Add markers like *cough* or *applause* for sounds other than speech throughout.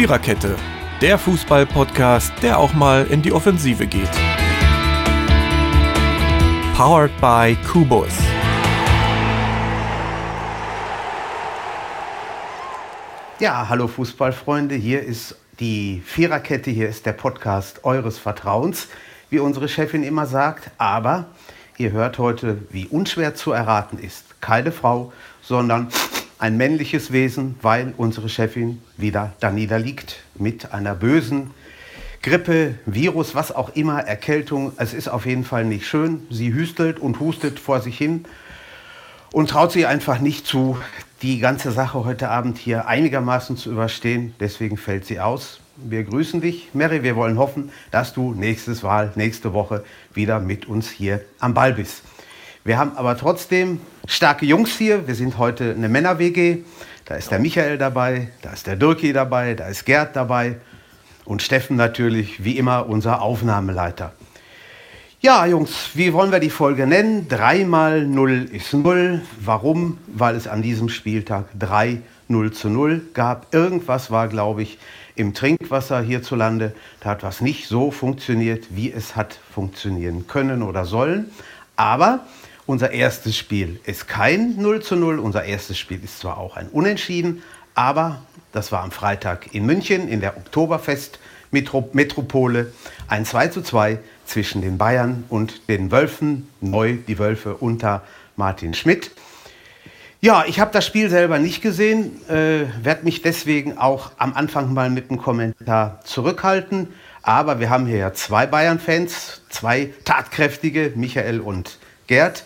Viererkette, der Fußball-Podcast, der auch mal in die Offensive geht. Powered by Kubus. Ja, hallo Fußballfreunde, hier ist die Viererkette, hier ist der Podcast eures Vertrauens, wie unsere Chefin immer sagt. Aber ihr hört heute, wie unschwer zu erraten ist, keine Frau, sondern ein männliches Wesen, weil unsere Chefin wieder da niederliegt mit einer bösen Grippe, Virus, was auch immer, Erkältung. Es ist auf jeden Fall nicht schön. Sie hüstelt und hustet vor sich hin und traut sich einfach nicht zu, die ganze Sache heute Abend hier einigermaßen zu überstehen. Deswegen fällt sie aus. Wir grüßen dich, Mary. Wir wollen hoffen, dass du nächstes Mal, nächste Woche wieder mit uns hier am Ball bist. Wir haben aber trotzdem starke Jungs hier. Wir sind heute eine Männer-WG. Da ist der Michael dabei, da ist der Dirki dabei, da ist Gerd dabei und Steffen natürlich, wie immer, unser Aufnahmeleiter. Ja, Jungs, wie wollen wir die Folge nennen? 3 mal 0 ist 0. Warum? Weil es an diesem Spieltag 3 0 zu 0 gab. Irgendwas war, glaube ich, im Trinkwasser hierzulande. Da hat was nicht so funktioniert, wie es hat funktionieren können oder sollen. Aber unser erstes Spiel ist kein 0 zu 0. Unser erstes Spiel ist zwar auch ein Unentschieden, aber das war am Freitag in München in der Oktoberfest-Metropole ein 2 zu 2 zwischen den Bayern und den Wölfen. Neu die Wölfe unter Martin Schmidt. Ja, ich habe das Spiel selber nicht gesehen, äh, werde mich deswegen auch am Anfang mal mit einem Kommentar zurückhalten. Aber wir haben hier ja zwei Bayern-Fans, zwei tatkräftige, Michael und Gerd.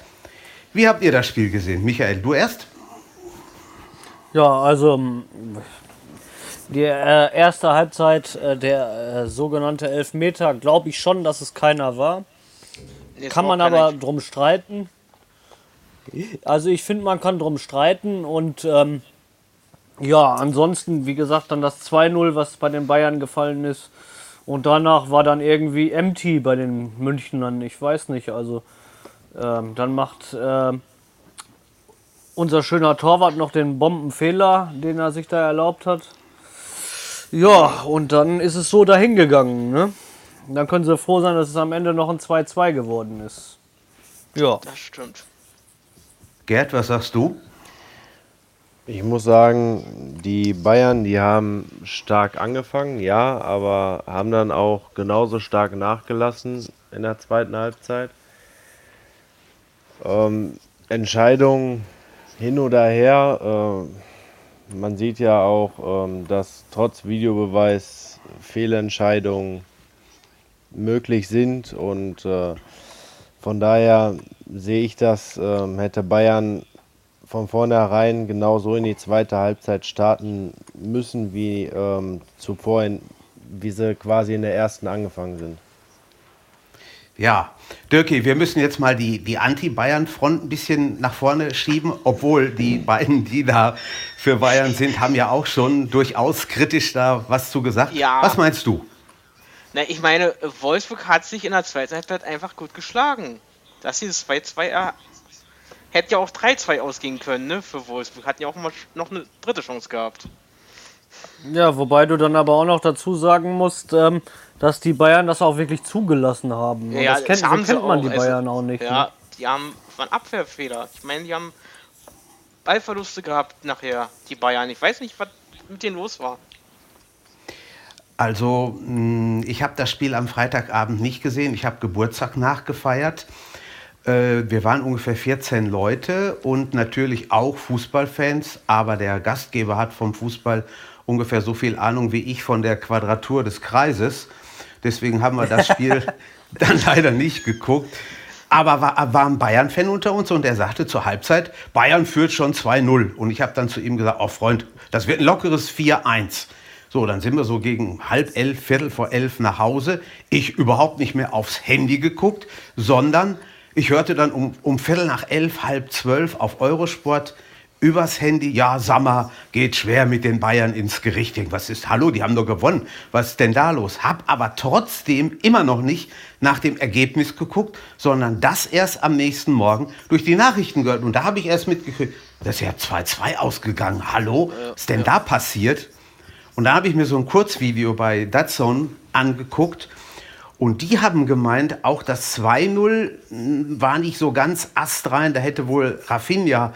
Wie habt ihr das Spiel gesehen? Michael, du erst? Ja, also ähm, die äh, erste Halbzeit, äh, der äh, sogenannte Elfmeter, glaube ich schon, dass es keiner war. Jetzt kann man aber nicht. drum streiten. Also ich finde, man kann drum streiten und ähm, ja, ansonsten, wie gesagt, dann das 2-0, was bei den Bayern gefallen ist. Und danach war dann irgendwie empty bei den Münchnern. Ich weiß nicht, also ähm, dann macht äh, unser schöner Torwart noch den Bombenfehler, den er sich da erlaubt hat. Ja, und dann ist es so dahingegangen. Ne? Dann können sie froh sein, dass es am Ende noch ein 2-2 geworden ist. Ja. Das stimmt. Gerd, was sagst du? Ich muss sagen, die Bayern, die haben stark angefangen, ja, aber haben dann auch genauso stark nachgelassen in der zweiten Halbzeit. Ähm, Entscheidung hin oder her. Äh, man sieht ja auch, ähm, dass trotz Videobeweis Fehlentscheidungen möglich sind und äh, von daher sehe ich das, äh, hätte Bayern von vornherein genauso in die zweite Halbzeit starten müssen, wie ähm, zuvor, in, wie sie quasi in der ersten angefangen sind. Ja, Dirki, wir müssen jetzt mal die, die Anti-Bayern-Front ein bisschen nach vorne schieben, obwohl die beiden, die da für Bayern sind, haben ja auch schon durchaus kritisch da was zu gesagt. Ja. Was meinst du? Na, ich meine, Wolfsburg hat sich in der zweiten Halbzeit einfach gut geschlagen. Dass sie das 2-2 hätte ja auch 3-2 ausgehen können, ne, für Wolfsburg. Hatten ja auch mal noch eine dritte Chance gehabt. Ja, wobei du dann aber auch noch dazu sagen musst, ähm, dass die Bayern das auch wirklich zugelassen haben. Ja, das kennt, das so kennt man auch. die also, Bayern also, auch nicht. Ja, ne? die haben waren Abwehrfehler. Ich meine, die haben Ballverluste gehabt nachher, die Bayern. Ich weiß nicht, was mit denen los war. Also, ich habe das Spiel am Freitagabend nicht gesehen. Ich habe Geburtstag nachgefeiert. Äh, wir waren ungefähr 14 Leute und natürlich auch Fußballfans, aber der Gastgeber hat vom Fußball ungefähr so viel Ahnung wie ich von der Quadratur des Kreises. Deswegen haben wir das Spiel *laughs* dann leider nicht geguckt. Aber war, war ein Bayern-Fan unter uns und er sagte zur Halbzeit, Bayern führt schon 2-0. Und ich habe dann zu ihm gesagt, oh Freund, das wird ein lockeres 4-1. So, dann sind wir so gegen halb elf, Viertel vor elf nach Hause. Ich überhaupt nicht mehr aufs Handy geguckt, sondern ich hörte dann um, um Viertel nach elf, halb zwölf auf Eurosport übers Handy, ja, Sammer geht schwer mit den Bayern ins Gericht. Was ist, hallo, die haben doch gewonnen. Was ist denn da los? Hab aber trotzdem immer noch nicht nach dem Ergebnis geguckt, sondern das erst am nächsten Morgen durch die Nachrichten gehört. Und da habe ich erst mitgekriegt, das ist ja 2-2 ausgegangen. Hallo, was ist denn da passiert? Und da habe ich mir so ein Kurzvideo bei Datsun angeguckt. Und die haben gemeint, auch das 2-0 war nicht so ganz astrein. Da hätte wohl Rafinha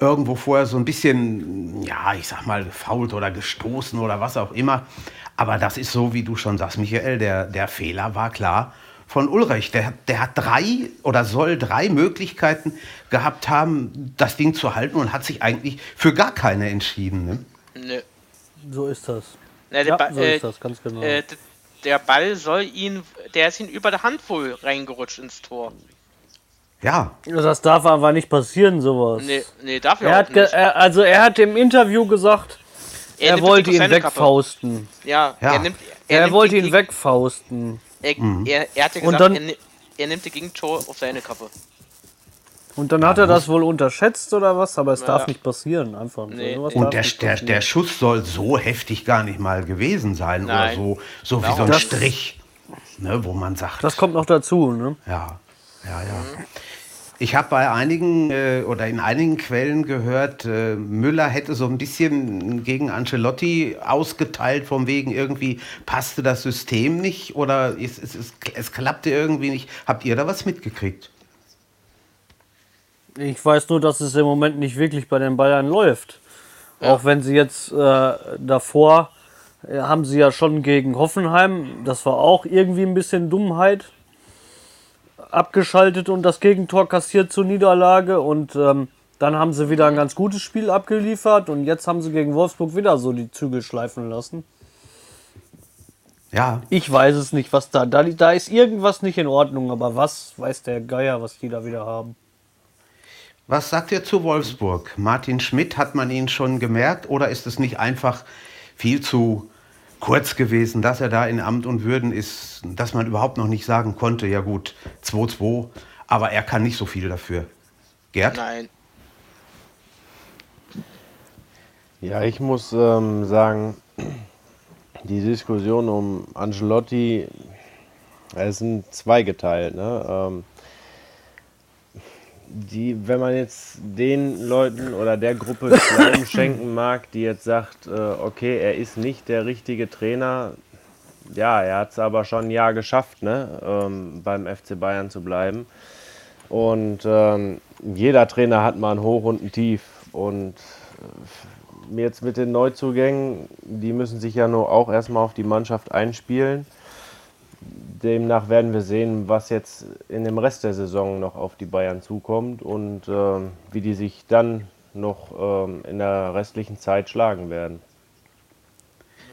irgendwo vorher so ein bisschen, ja, ich sag mal, gefault oder gestoßen oder was auch immer. Aber das ist so, wie du schon sagst, Michael, der, der Fehler war klar von Ulrich. Der, der hat drei oder soll drei Möglichkeiten gehabt haben, das Ding zu halten und hat sich eigentlich für gar keine entschieden. Ne? Nö. So ist das. Na, der, Ja, Ba- so ist das, ganz genau. Äh, der Ball soll ihn, der ist ihn über der Hand wohl reingerutscht ins Tor. Ja, Das darf aber nicht passieren, sowas. Nee, nee, dafür Er auch nicht. er, also er hat im Interview gesagt, er, nimmt wollte ihn wegfausten. Ja, Ja. er nimmt. Er, nimmt wollte ihn wegfausten. Er, er, er hat ja gesagt, dann- er, er nimmt die Gegentor auf seine Kappe. Und dann hat er das wohl unterschätzt oder was, aber es Ja. darch nicht passieren, einfach. Nee. Darf und der, der, der Schuss soll so heftig gar nicht mal gewesen sein Nein. oder so, so wie so ein Das- Strich, ne, wo man sagt, Das kommt noch dazu, ne? ja, ja, ja. Ich habe bei einigen äh, oder in einigen Quellen gehört, äh, Müller hätte so ein bisschen gegen Ancelotti ausgeteilt, vom wegen irgendwie passte das System nicht oder es, es, es, es klappte irgendwie nicht. Habt ihr da was mitgekriegt? Ich weiß nur, dass es im Moment nicht wirklich bei den Bayern läuft. Auch wenn sie jetzt äh, davor äh, haben sie ja schon gegen Hoffenheim, das war auch irgendwie ein bisschen Dummheit, abgeschaltet und das Gegentor kassiert zur Niederlage und ähm, dann haben sie wieder ein ganz gutes Spiel abgeliefert und jetzt haben sie gegen Wolfsburg wieder so die Zügel schleifen lassen. Ja, Ich weiß es nicht, was da, da, da ist irgendwas nicht in Ordnung, aber was weiß der Geier, was die da wieder haben. Was sagt ihr zu Wolfsburg? Martin Schmidt, hat man ihn schon gemerkt oder ist es nicht einfach viel zu kurz gewesen, dass er da in Amt und Würden ist, dass man überhaupt noch nicht sagen konnte, ja gut, 2-2, aber er kann nicht so viel dafür. Gerd? Nein. Ja, ich muss ähm, sagen, die Diskussion um Ancelotti, es sind zweigeteilt. Ne? Ähm, die, wenn man jetzt den Leuten oder der Gruppe Glauben *coughs* schenken mag, die jetzt sagt, äh, okay, er ist nicht der richtige Trainer, ja, er hat es aber schon ein Jahr geschafft, ne? ähm, beim FC Bayern zu bleiben. Und ähm, jeder Trainer hat mal ein Hoch und ein Tief. Und äh, jetzt mit den Neuzugängen, die müssen sich ja nur auch erstmal auf die Mannschaft einspielen. Demnach werden wir sehen, was jetzt in dem Rest der Saison noch auf die Bayern zukommt und ähm, wie die sich dann noch ähm, in der restlichen Zeit schlagen werden.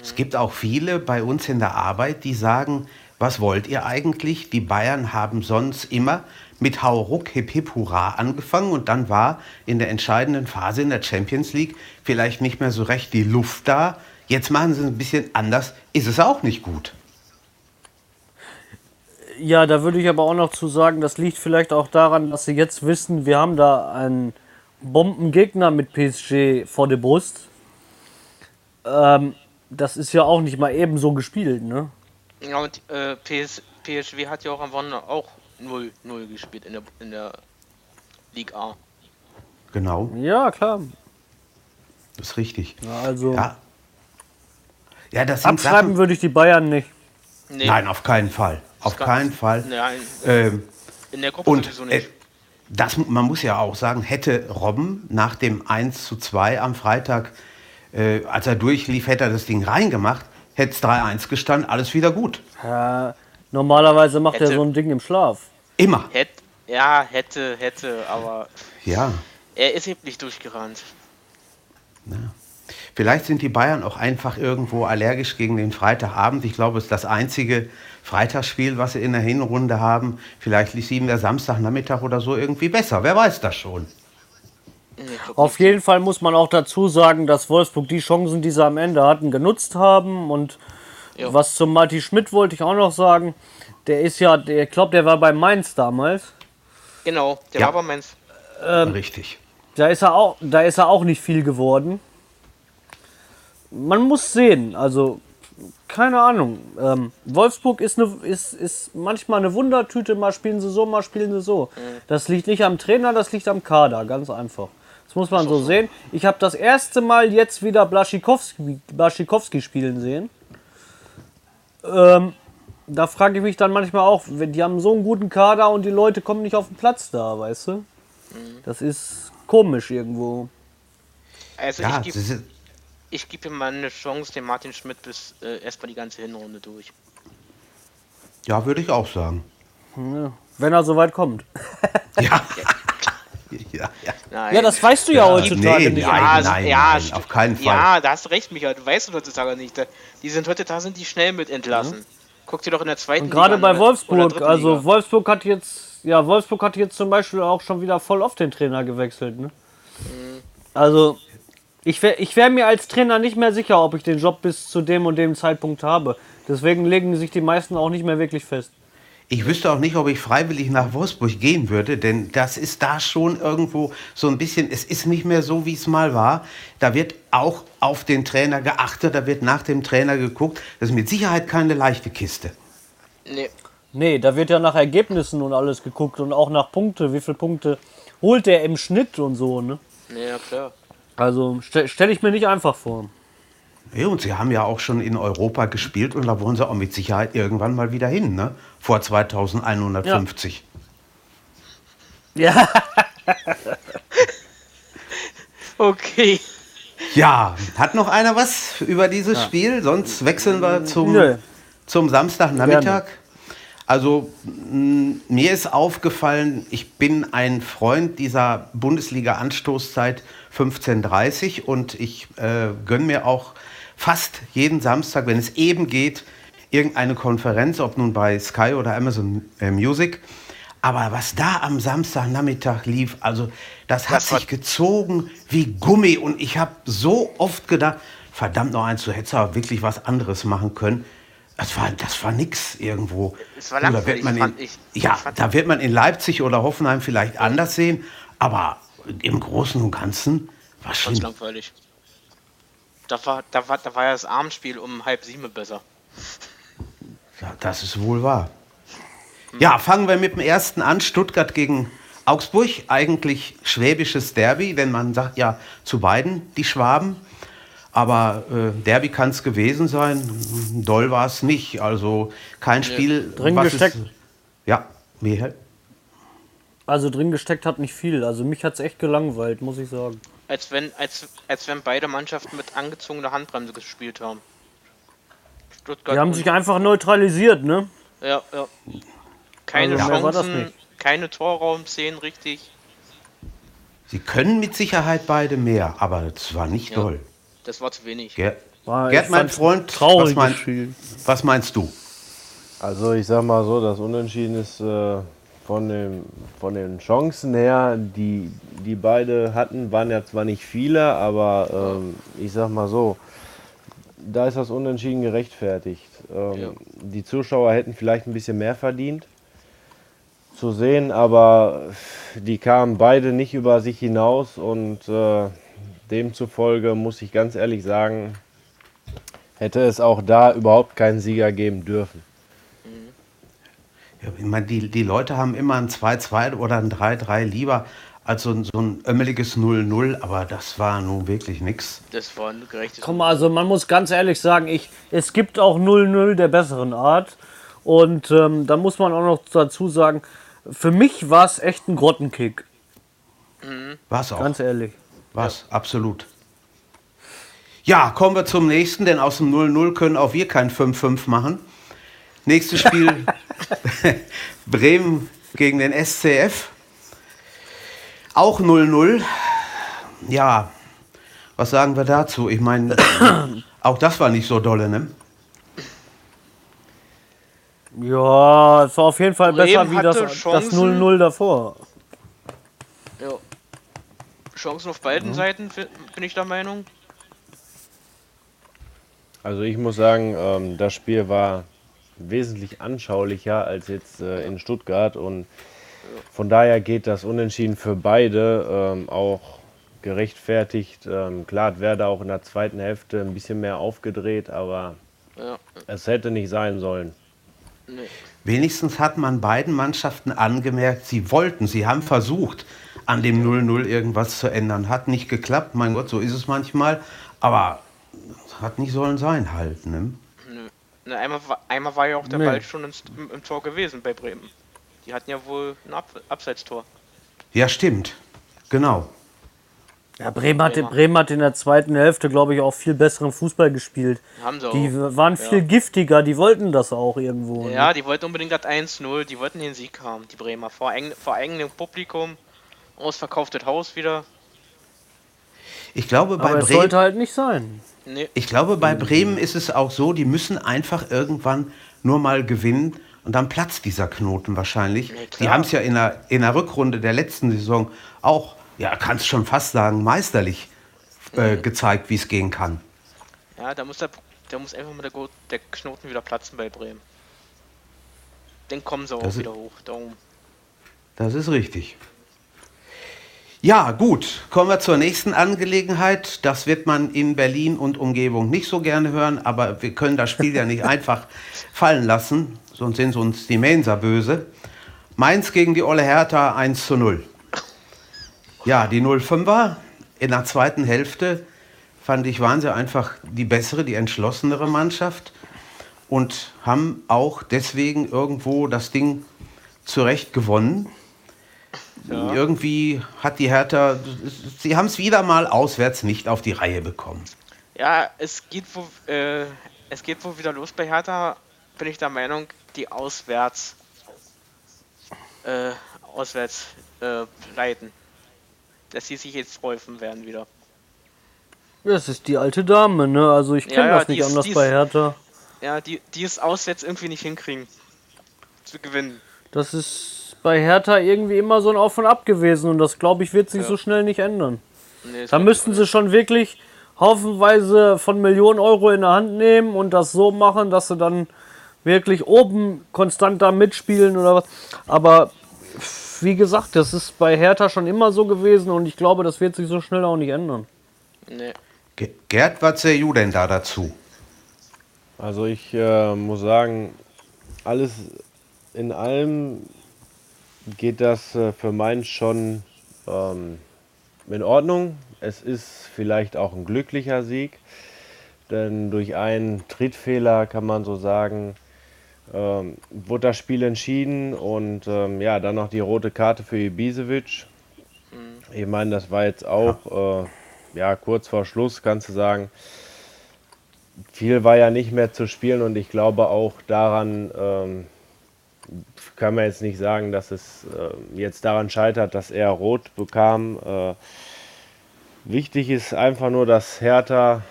Es gibt auch viele bei uns in der Arbeit, die sagen, was wollt ihr eigentlich? Die Bayern haben sonst immer mit Hauruck, Hip Hip Hurra angefangen und dann war in der entscheidenden Phase in der Champions League vielleicht nicht mehr so recht die Luft da. Jetzt machen sie es ein bisschen anders, ist es auch nicht gut. Ja, da würde ich aber auch noch zu sagen, das liegt vielleicht auch daran, dass sie jetzt wissen, wir haben da einen Bombengegner mit PSG vor der Brust. Ähm, das ist ja auch nicht mal eben so gespielt, ne? Ja, und äh, PS, PSW hat ja auch am Wochenende auch 0-0 gespielt in der, in der Liga A. Genau, Ja, klar. das ist richtig. Ja, also Ja, ja das abschreiben Sachen. würde ich die Bayern nicht. Nee, Nein, auf keinen Fall. Auf keinen Fall. Nein, Ähm, in der Gruppe Und sowieso äh, nicht. das, man muss ja auch sagen, hätte Robben nach dem 1 zu 2 am Freitag, äh, als er durchlief, hätte er das Ding reingemacht, hätte es 3-1 gestanden, alles wieder gut. Ja, normalerweise macht er Hätte- so ein Ding im Schlaf. Immer. Hätt, ja, hätte, hätte, aber Ja. er ist eben nicht durchgerannt. Vielleicht sind die Bayern auch einfach irgendwo allergisch gegen den Freitagabend. Ich glaube, es ist das einzige Freitagsspiel, was sie in der Hinrunde haben. Vielleicht liegt ihnen der Samstagnachmittag oder so irgendwie besser. Wer weiß das schon. Auf jeden Fall muss man auch dazu sagen, dass Wolfsburg die Chancen, die sie am Ende hatten, genutzt haben. Und Jo. was zum Marty Schmidt wollte ich auch noch sagen. Der ist ja, der, ich glaube, der war bei Mainz damals. Genau, der Ja. war aber Mainz. Richtig. Da ist er auch, da ist er auch nicht viel geworden. Man muss sehen, also keine Ahnung. Ähm, Wolfsburg ist, eine, ist, ist manchmal eine Wundertüte, mal spielen sie so, mal spielen sie so. Das liegt nicht am Trainer, das liegt am Kader, ganz einfach. Das muss man so sehen. Ich habe das erste Mal jetzt wieder Blaschikowski, Blaschikowski spielen sehen. Ähm, da frage ich mich dann manchmal auch, wenn- die haben so einen guten Kader und die Leute kommen nicht auf den Platz da, weißt du? Das ist komisch irgendwo. Also Ja, ich gebe ich geb ihm mal eine Chance, den Martin Schmidt bis äh, erstmal die ganze Hinrunde durch. ja würde ich auch sagen. Wenn er so weit kommt. *laughs* Ja. ja, ja. Nein. Ja, das weißt du ja, Ja, heutzutage nee, nicht. nein. ja, ja, nein, auf keinen Fall. Ja, da hast du recht, Michael. Du weißt es heutzutage nicht. Da- Die sind heutzutage sind die schnell mit entlassen. Guck dir doch in der zweiten Und gerade bei Wolfsburg, also Liga. Wolfsburg hat jetzt, ja, Wolfsburg hat jetzt zum Beispiel auch schon wieder voll auf den Trainer gewechselt, ne? Also, ich wäre ich wär mir als Trainer nicht mehr sicher, ob ich den Job bis zu dem und dem Zeitpunkt habe. Deswegen legen sich die meisten auch nicht mehr wirklich fest. Ich wüsste auch nicht, ob ich freiwillig nach Wolfsburg gehen würde, denn das ist da schon irgendwo so ein bisschen, es ist nicht mehr so, wie es mal war. Da wird auch auf den Trainer geachtet, da wird nach dem Trainer geguckt. Das ist mit Sicherheit keine leichte Kiste. Nee, Nee, da wird ja nach Ergebnissen und alles geguckt und auch nach Punkte. Wie viele Punkte holt der im Schnitt und so, ne? nee, ja klar. Also stelle stell ich mir nicht einfach vor. Ja, und sie haben ja auch schon in Europa gespielt und da wollen sie auch mit Sicherheit irgendwann mal wieder hin, ne? Vor 2150. Ja. *laughs* Okay. Ja, hat noch einer was über dieses Spiel? Sonst wechseln wir zum, Nö. zum Samstagnachmittag. Also mh, mir ist aufgefallen, ich bin ein Freund dieser Bundesliga-Anstoßzeit 15.30 und ich äh, gönne mir auch fast jeden Samstag, wenn es eben geht, irgendeine Konferenz, ob nun bei Sky oder Amazon äh, Music. Aber was da am Samstagnachmittag lief, also das hat Das sich gezogen wie Gummi und ich habe so oft gedacht, verdammt noch eins, du hättest aber wirklich was anderes machen können. Das war, das war nix irgendwo. Es war langweilig, wird man in, fand ich. Ja, fand- da wird man in Leipzig oder Hoffenheim vielleicht anders sehen, aber im Großen und Ganzen war Ganz schlimm. langweilig. Da war, da, war, da war ja das Abendspiel um halb sieben besser. Ja, das ist wohl wahr. Ja, fangen wir mit dem ersten an. Stuttgart gegen Augsburg. Eigentlich schwäbisches Derby, denn man sagt ja zu beiden die Schwaben. Aber äh, Derby kann es gewesen sein. Doll war es nicht. Also kein Spiel. Drin was gesteckt. Es, ja, Michael. Also drin gesteckt hat nicht viel. Also mich hat es echt gelangweilt, muss ich sagen. Als wenn, als, als wenn beide Mannschaften mit angezogener Handbremse gespielt haben. Stuttgart Die haben sich einfach neutralisiert, ne? Ja, ja. Keine Also mehr war das Chancen, nicht. keine Torraumszenen richtig. Sie können mit Sicherheit beide mehr, aber es war nicht Ja. doll. Das war zu wenig. Ger War- Gerd, mein Freund, was, mein, was meinst du? Also ich sag mal so, das Unentschieden ist äh, von, dem, von den Chancen her, die, die beide hatten, waren ja zwar nicht viele, aber ähm, ich sag mal so, da ist das Unentschieden gerechtfertigt. Ähm, Ja. Die Zuschauer hätten vielleicht ein bisschen mehr verdient zu sehen, aber die kamen beide nicht über sich hinaus und äh, demzufolge muss ich ganz ehrlich sagen, hätte es auch da überhaupt keinen Sieger geben dürfen. Ja, ich meine, die, die Leute haben immer ein 2-2 oder ein 3-3 lieber als so ein, so ein ömmeliges 0-0, aber das war nun wirklich nichts. Das war ein gerechtes. Komm, also man muss ganz ehrlich sagen, ich, es gibt auch 0-0 der besseren Art. Und ähm, da muss man auch noch dazu sagen, für mich war es echt ein Grottenkick. War's auch. Ganz ehrlich. Was, absolut. Ja, kommen wir zum nächsten, denn aus dem 0-0 können auch wir kein 5-5 machen. Nächstes Spiel *laughs* Bremen gegen den SCF. Auch 0-0. Ja, was sagen wir dazu? Ich meine, *coughs* auch das war nicht so dolle, ne? Ja, es war auf jeden Fall Bremen besser wie das, hatte das Chancen. 0-0 davor. Ja. Chancen auf beiden Seiten, fi- bin ich der Meinung. Also ich muss sagen, ähm, das Spiel war wesentlich anschaulicher als jetzt äh, in Stuttgart und von daher geht das Unentschieden für beide ähm, auch gerechtfertigt. Ähm, klar hat Werder auch in der zweiten Hälfte ein bisschen mehr aufgedreht, aber Ja. es hätte nicht sein sollen. Nee. Wenigstens hat man beiden Mannschaften angemerkt, sie wollten, sie haben versucht, an dem 0-0 irgendwas zu ändern. Hat nicht geklappt, mein Gott, so ist es manchmal. Aber hat nicht sollen sein halt, ne? Nö. Na, einmal, einmal war ja auch der nee. Ball schon ins, im, im, Tor gewesen bei Bremen. Die hatten ja wohl ein Ab Abseitstor. Ja, stimmt. Genau. Ja, Bremen hat, Bremen hat in der zweiten Hälfte, glaube ich, auch viel besseren Fußball gespielt. Haben sie auch. Die waren viel ja. giftiger, die wollten das auch irgendwo. Ja, ne? die wollten unbedingt das 1-0, die wollten den Sieg haben, die Bremer. Vor, eigen, vor eigenem Publikum, ausverkauftes Haus wieder. Ich glaube, bei Aber Bremen. sollte halt nicht sein. Nee. Ich glaube, bei Bremen ist es auch so, die müssen einfach irgendwann nur mal gewinnen und dann platzt dieser Knoten wahrscheinlich. Ja, die haben es ja in der, in der Rückrunde der letzten Saison auch ja, kannst schon fast sagen, meisterlich äh, mhm. gezeigt, wie es gehen kann. Ja, da muss, der, der muss einfach mal der, der Knoten wieder platzen bei Bremen. Dann kommen sie auch das wieder ist, hoch. Darum. Das ist richtig. Ja, gut. Kommen wir zur nächsten Angelegenheit. Das wird man in Berlin und Umgebung nicht so gerne hören, aber wir können das Spiel ja nicht *laughs* einfach fallen lassen, sonst sind uns die Mainzer böse. Mainz gegen die Olle Hertha 1 zu 0. Ja, die 05er in der zweiten Hälfte fand ich, waren sie einfach die bessere, die entschlossenere Mannschaft und haben auch deswegen irgendwo das Ding zurecht gewonnen. Ja. Irgendwie hat die Hertha, sie haben es wieder mal auswärts nicht auf die Reihe bekommen. Ja, es geht, wo, äh, es geht wohl wieder los bei Hertha, bin ich der Meinung, die auswärts, äh, auswärts äh, leiten dass sie sich jetzt häufen werden wieder. Das ist die alte Dame, ne? Also ich kenne ja, ja, das nicht ist, anders bei Hertha. Ja, die, die es auswärts irgendwie nicht hinkriegen. Zu gewinnen. Das ist bei Hertha irgendwie immer so ein Auf und Ab gewesen und das glaube ich wird sich ja. so schnell nicht ändern. Nee, da müssten sie schon wirklich haufenweise von Millionen Euro in der Hand nehmen und das so machen, dass sie dann wirklich oben konstant da mitspielen oder was. Aber wie gesagt, das ist bei Hertha schon immer so gewesen und ich glaube, das wird sich so schnell auch nicht ändern. Nee. Gerd, was sähe du denn da dazu? Also ich äh, muss sagen, alles in allem geht das äh, für Mainz schon ähm, in Ordnung. Es ist vielleicht auch ein glücklicher Sieg, denn durch einen Trittfehler kann man so sagen, ähm, wurde das Spiel entschieden und ähm, ja, dann noch die rote Karte für Ibisevic. Mhm. Ich meine, das war jetzt auch äh, ja, kurz vor Schluss, kannst du sagen. Viel war ja nicht mehr zu spielen und ich glaube auch daran ähm, kann man jetzt nicht sagen, dass es äh, jetzt daran scheitert, dass er rot bekam. Äh, wichtig ist einfach nur, dass Hertha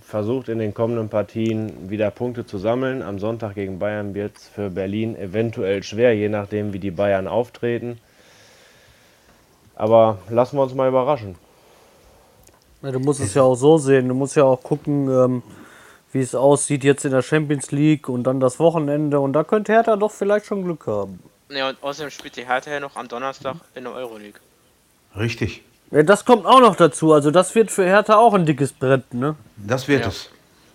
versucht in den kommenden Partien wieder Punkte zu sammeln. Am Sonntag gegen Bayern wird es für Berlin eventuell schwer, je nachdem, wie die Bayern auftreten. Aber lassen wir uns mal überraschen. Ja, du musst es ja auch so sehen. Du musst ja auch gucken, ähm, wie es aussieht jetzt in der Champions League und dann das Wochenende. Und da könnte Hertha doch vielleicht schon Glück haben. Ja, und außerdem spielt die Hertha ja noch am Donnerstag in der Euroleague. Richtig. Ja, das kommt auch noch dazu. Also das wird für Hertha auch ein dickes Brett, ne? Das wird ja. es.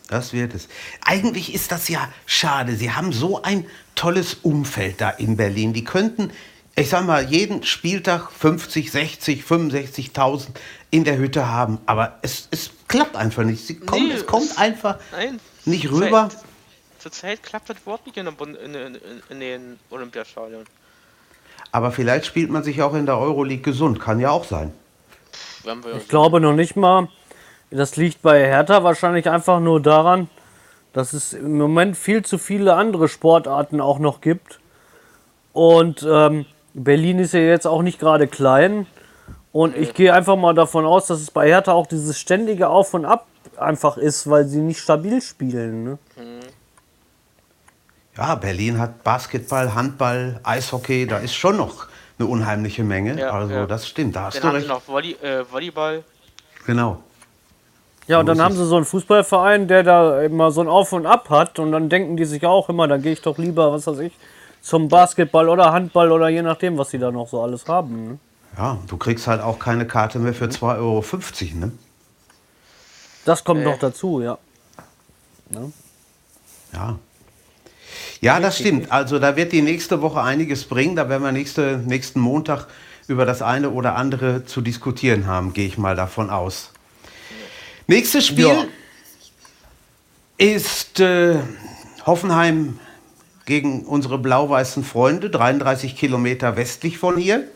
Das wird es. Eigentlich ist das ja schade. Sie haben so ein tolles Umfeld da in Berlin. Die könnten, ich sag mal, jeden Spieltag 50, 60, 65.000 in der Hütte haben. Aber es, es klappt einfach nicht. Sie kommt, nee, es kommt einfach nein, nicht rüber. Zurzeit klappt das Wort nicht in, in, in, in den Olympiastadion. Aber vielleicht spielt man sich auch in der Euroleague gesund. Kann ja auch sein. Ich glaube noch nicht mal. Das liegt bei Hertha wahrscheinlich einfach nur daran, dass es im Moment viel zu viele andere Sportarten auch noch gibt. Und ähm, Berlin ist ja jetzt auch nicht gerade klein. Und ich gehe einfach mal davon aus, dass es bei Hertha auch dieses ständige Auf und Ab einfach ist, weil sie nicht stabil spielen. Ne? Ja, Berlin hat Basketball, Handball, Eishockey, da ist schon noch eine unheimliche Menge. Ja, also ja. das stimmt, da hast dann du haben recht. Sie noch Volley, äh, Volleyball. Genau. Ja, und dann haben sie so einen Fußballverein, der da immer so ein Auf und Ab hat und dann denken die sich auch immer, dann gehe ich doch lieber, was weiß ich, zum Basketball oder Handball oder je nachdem, was sie da noch so alles haben. Ne? Ja, du kriegst halt auch keine Karte mehr für 2,50 Euro, ne? Das kommt äh. noch dazu, ja. Ne? Ja. Ja, das stimmt. Also da wird die nächste Woche einiges bringen. Da werden wir nächste, nächsten Montag über das eine oder andere zu diskutieren haben, gehe ich mal davon aus. Nächstes Spiel ja. ist äh, Hoffenheim gegen unsere blau-weißen Freunde, 33 Kilometer westlich von hier.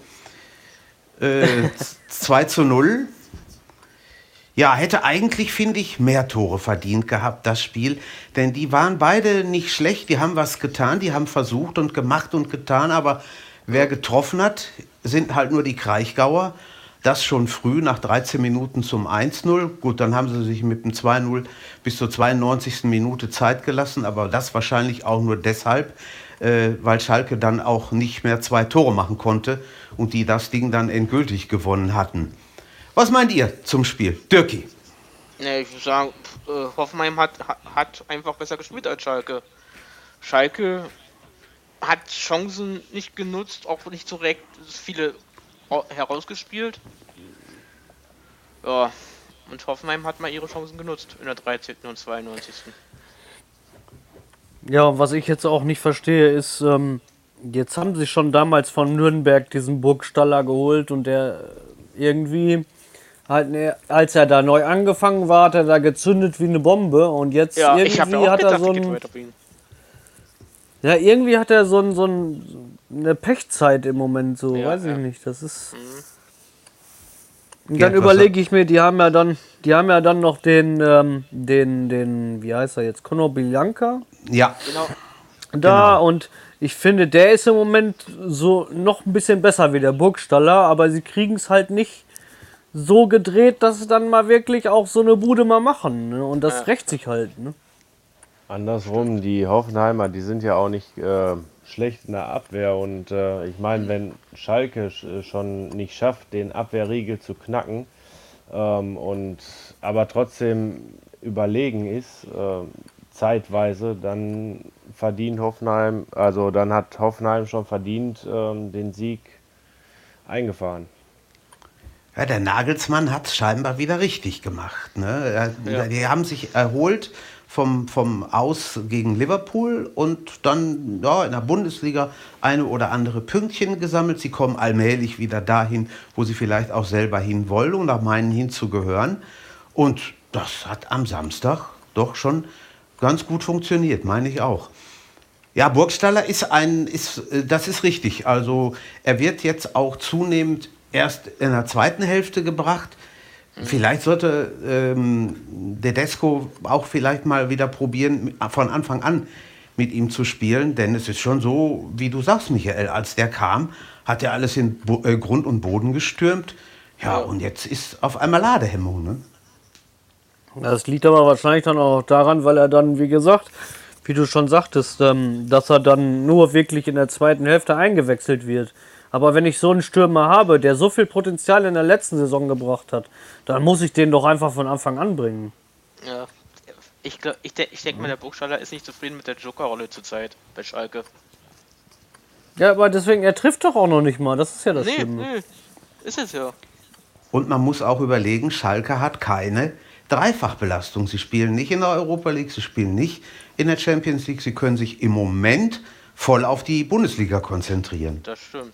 Äh, *laughs* 2 zu 0. Ja, hätte eigentlich, finde ich, mehr Tore verdient gehabt, das Spiel. Denn die waren beide nicht schlecht, die haben was getan, die haben versucht und gemacht und getan, aber wer getroffen hat, sind halt nur die Kraichgauer. Das schon früh, nach 13 Minuten zum 1-0. Gut, dann haben sie sich mit dem 2-0 bis zur 92. Minute Zeit gelassen, aber das wahrscheinlich auch nur deshalb, äh, weil Schalke dann auch nicht mehr zwei Tore machen konnte und die das Ding dann endgültig gewonnen hatten. Was meint ihr zum Spiel? Dirki? Ne, ich würde sagen, äh, Hoffenheim hat, hat einfach besser gespielt als Schalke. Schalke hat Chancen nicht genutzt, auch nicht so direkt viele herausgespielt. Ja, und Hoffenheim hat mal ihre Chancen genutzt in der 13. und 92. Ja, was ich jetzt auch nicht verstehe, ist, ähm, jetzt haben sie schon damals von Nürnberg diesen Burgstaller geholt und der irgendwie halt, ne, als er da neu angefangen war, hat er da gezündet wie eine Bombe und jetzt ja, irgendwie hat er so ein. Ja, irgendwie hat er so, ein, so ein, eine Pechzeit im Moment, so, ja, weiß ich nicht. Das ist. Mhm. Und dann ja, überlege ich mir, die haben ja dann, die haben ja dann noch den, ähm, den, den, wie heißt er jetzt, Conor Bianca? Ja. Genau. Da genau. und ich finde, der ist im Moment so noch ein bisschen besser wie der Burgstaller, aber sie kriegen es halt nicht so gedreht, dass sie dann mal wirklich auch so eine Bude mal machen. Ne? Und das ja. rächt sich halt. Ne? Andersrum, die Hoffenheimer, die sind ja auch nicht äh, schlecht in der Abwehr. Und äh, ich meine, wenn Schalke äh, schon nicht schafft, den Abwehrriegel zu knacken, ähm, und aber trotzdem überlegen ist, äh, zeitweise, dann verdient Hoffenheim, also dann hat Hoffenheim schon verdient ähm, den Sieg eingefahren. Ja, der Nagelsmann hat es scheinbar wieder richtig gemacht. Ne? Ja. Die haben sich erholt vom, vom Aus gegen Liverpool und dann ja, in der Bundesliga eine oder andere Pünktchen gesammelt. Sie kommen allmählich wieder dahin, wo sie vielleicht auch selber hin wollen und nach meinen hinzugehören. Und das hat am Samstag doch schon ganz gut funktioniert, meine ich auch. Ja, Burgstaller ist ein, ist, äh, das ist richtig. Also er wird jetzt auch zunehmend erst in der zweiten Hälfte gebracht. Vielleicht sollte ähm, Dedesco auch vielleicht mal wieder probieren, von Anfang an mit ihm zu spielen, denn es ist schon so, wie du sagst, Michael, als der kam, hat er alles in Bo äh, Grund und Boden gestürmt. Ja, und jetzt ist auf einmal Ladehemmung. Ne? Das liegt aber wahrscheinlich dann auch daran, weil er dann, wie gesagt, wie du schon sagtest, ähm, dass er dann nur wirklich in der zweiten Hälfte eingewechselt wird. Aber wenn ich so einen Stürmer habe, der so viel Potenzial in der letzten Saison gebracht hat, dann muss ich den doch einfach von Anfang an bringen. Ja. Ich, ich, ich denke mal, der Burgstaller ist nicht zufrieden mit der Joker-Rolle zurzeit bei Schalke. Ja, aber deswegen, er trifft doch auch noch nicht mal. Das ist ja das nee, Schlimme. Nee, ist es ja. Und man muss auch überlegen, Schalke hat keine Dreifachbelastung. Sie spielen nicht in der Europa League, sie spielen nicht in der Champions League. Sie können sich im Moment voll auf die Bundesliga konzentrieren. Das stimmt.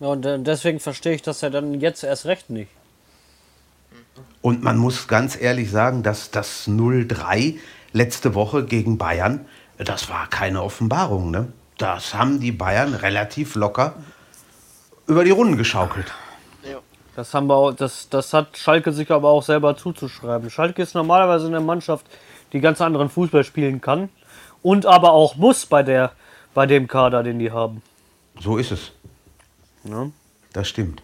Ja, und äh, deswegen verstehe ich das ja dann jetzt erst recht nicht. Und man muss ganz ehrlich sagen, dass das 0-3 letzte Woche gegen Bayern, das war keine Offenbarung. Ne? Das haben die Bayern relativ locker über die Runden geschaukelt. Das, haben wir auch, das, das hat Schalke sich aber auch selber zuzuschreiben. Schalke ist normalerweise eine Mannschaft, die ganz anderen Fußball spielen kann und aber auch muss bei, der, bei dem Kader, den die haben. So ist es. Ne? Das stimmt.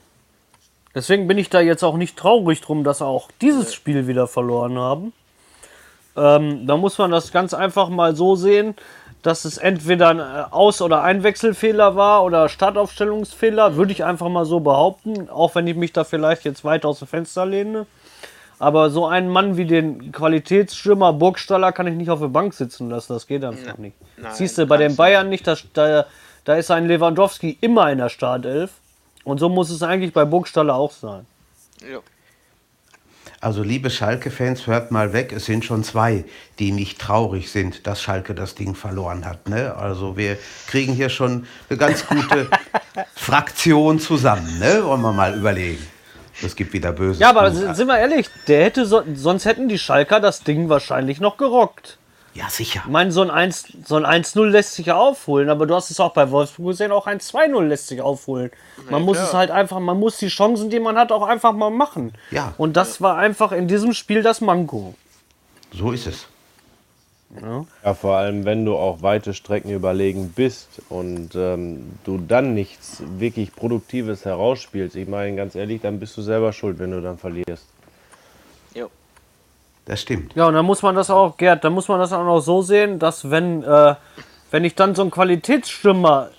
Deswegen bin ich da jetzt auch nicht traurig drum, dass wir auch dieses Spiel wieder verloren haben. Ähm, da muss man das ganz einfach mal so sehen, dass es entweder ein äh, Aus- oder Einwechselfehler war oder Startaufstellungsfehler, würde ich einfach mal so behaupten, auch wenn ich mich da vielleicht jetzt weit aus dem Fenster lehne. Aber so einen Mann wie den Qualitätsstürmer Burgstaller kann ich nicht auf der Bank sitzen lassen, das geht einfach nicht. Nein, Siehst du bei den Bayern nicht, dass da da ist ein Lewandowski immer in der Startelf. Und so muss es eigentlich bei Burgstaller auch sein. Ja. Also liebe Schalke-Fans, hört mal weg, es sind schon zwei, die nicht traurig sind, dass Schalke das Ding verloren hat. Ne? Also wir kriegen hier schon eine ganz gute *laughs* Fraktion zusammen. Ne? Wollen wir mal überlegen. Es gibt wieder böse. Ja, aber sind wir ehrlich, der hätte so, sonst hätten die Schalker das Ding wahrscheinlich noch gerockt. Ja, sicher. Ich meine, so ein 1 so ein 1-0 lässt sich ja aufholen, aber du hast es auch bei Wolfsburg gesehen, auch ein 2-0 lässt sich aufholen. Man muss es halt einfach, man muss die Chancen, die man hat, auch einfach mal machen. Ja. Und das war einfach in diesem Spiel das Manko. So ist es. Ja, vor allem, wenn du auch weite Strecken überlegen bist und ähm, du dann nichts wirklich Produktives herausspielst. Ich meine, ganz ehrlich, dann bist du selber schuld, wenn du dann verlierst. Das stimmt. Ja, und dann muss man das auch, Gerd, dann muss man das auch noch so sehen, dass wenn, äh, wenn ich dann so einen Qualitätsstürmer,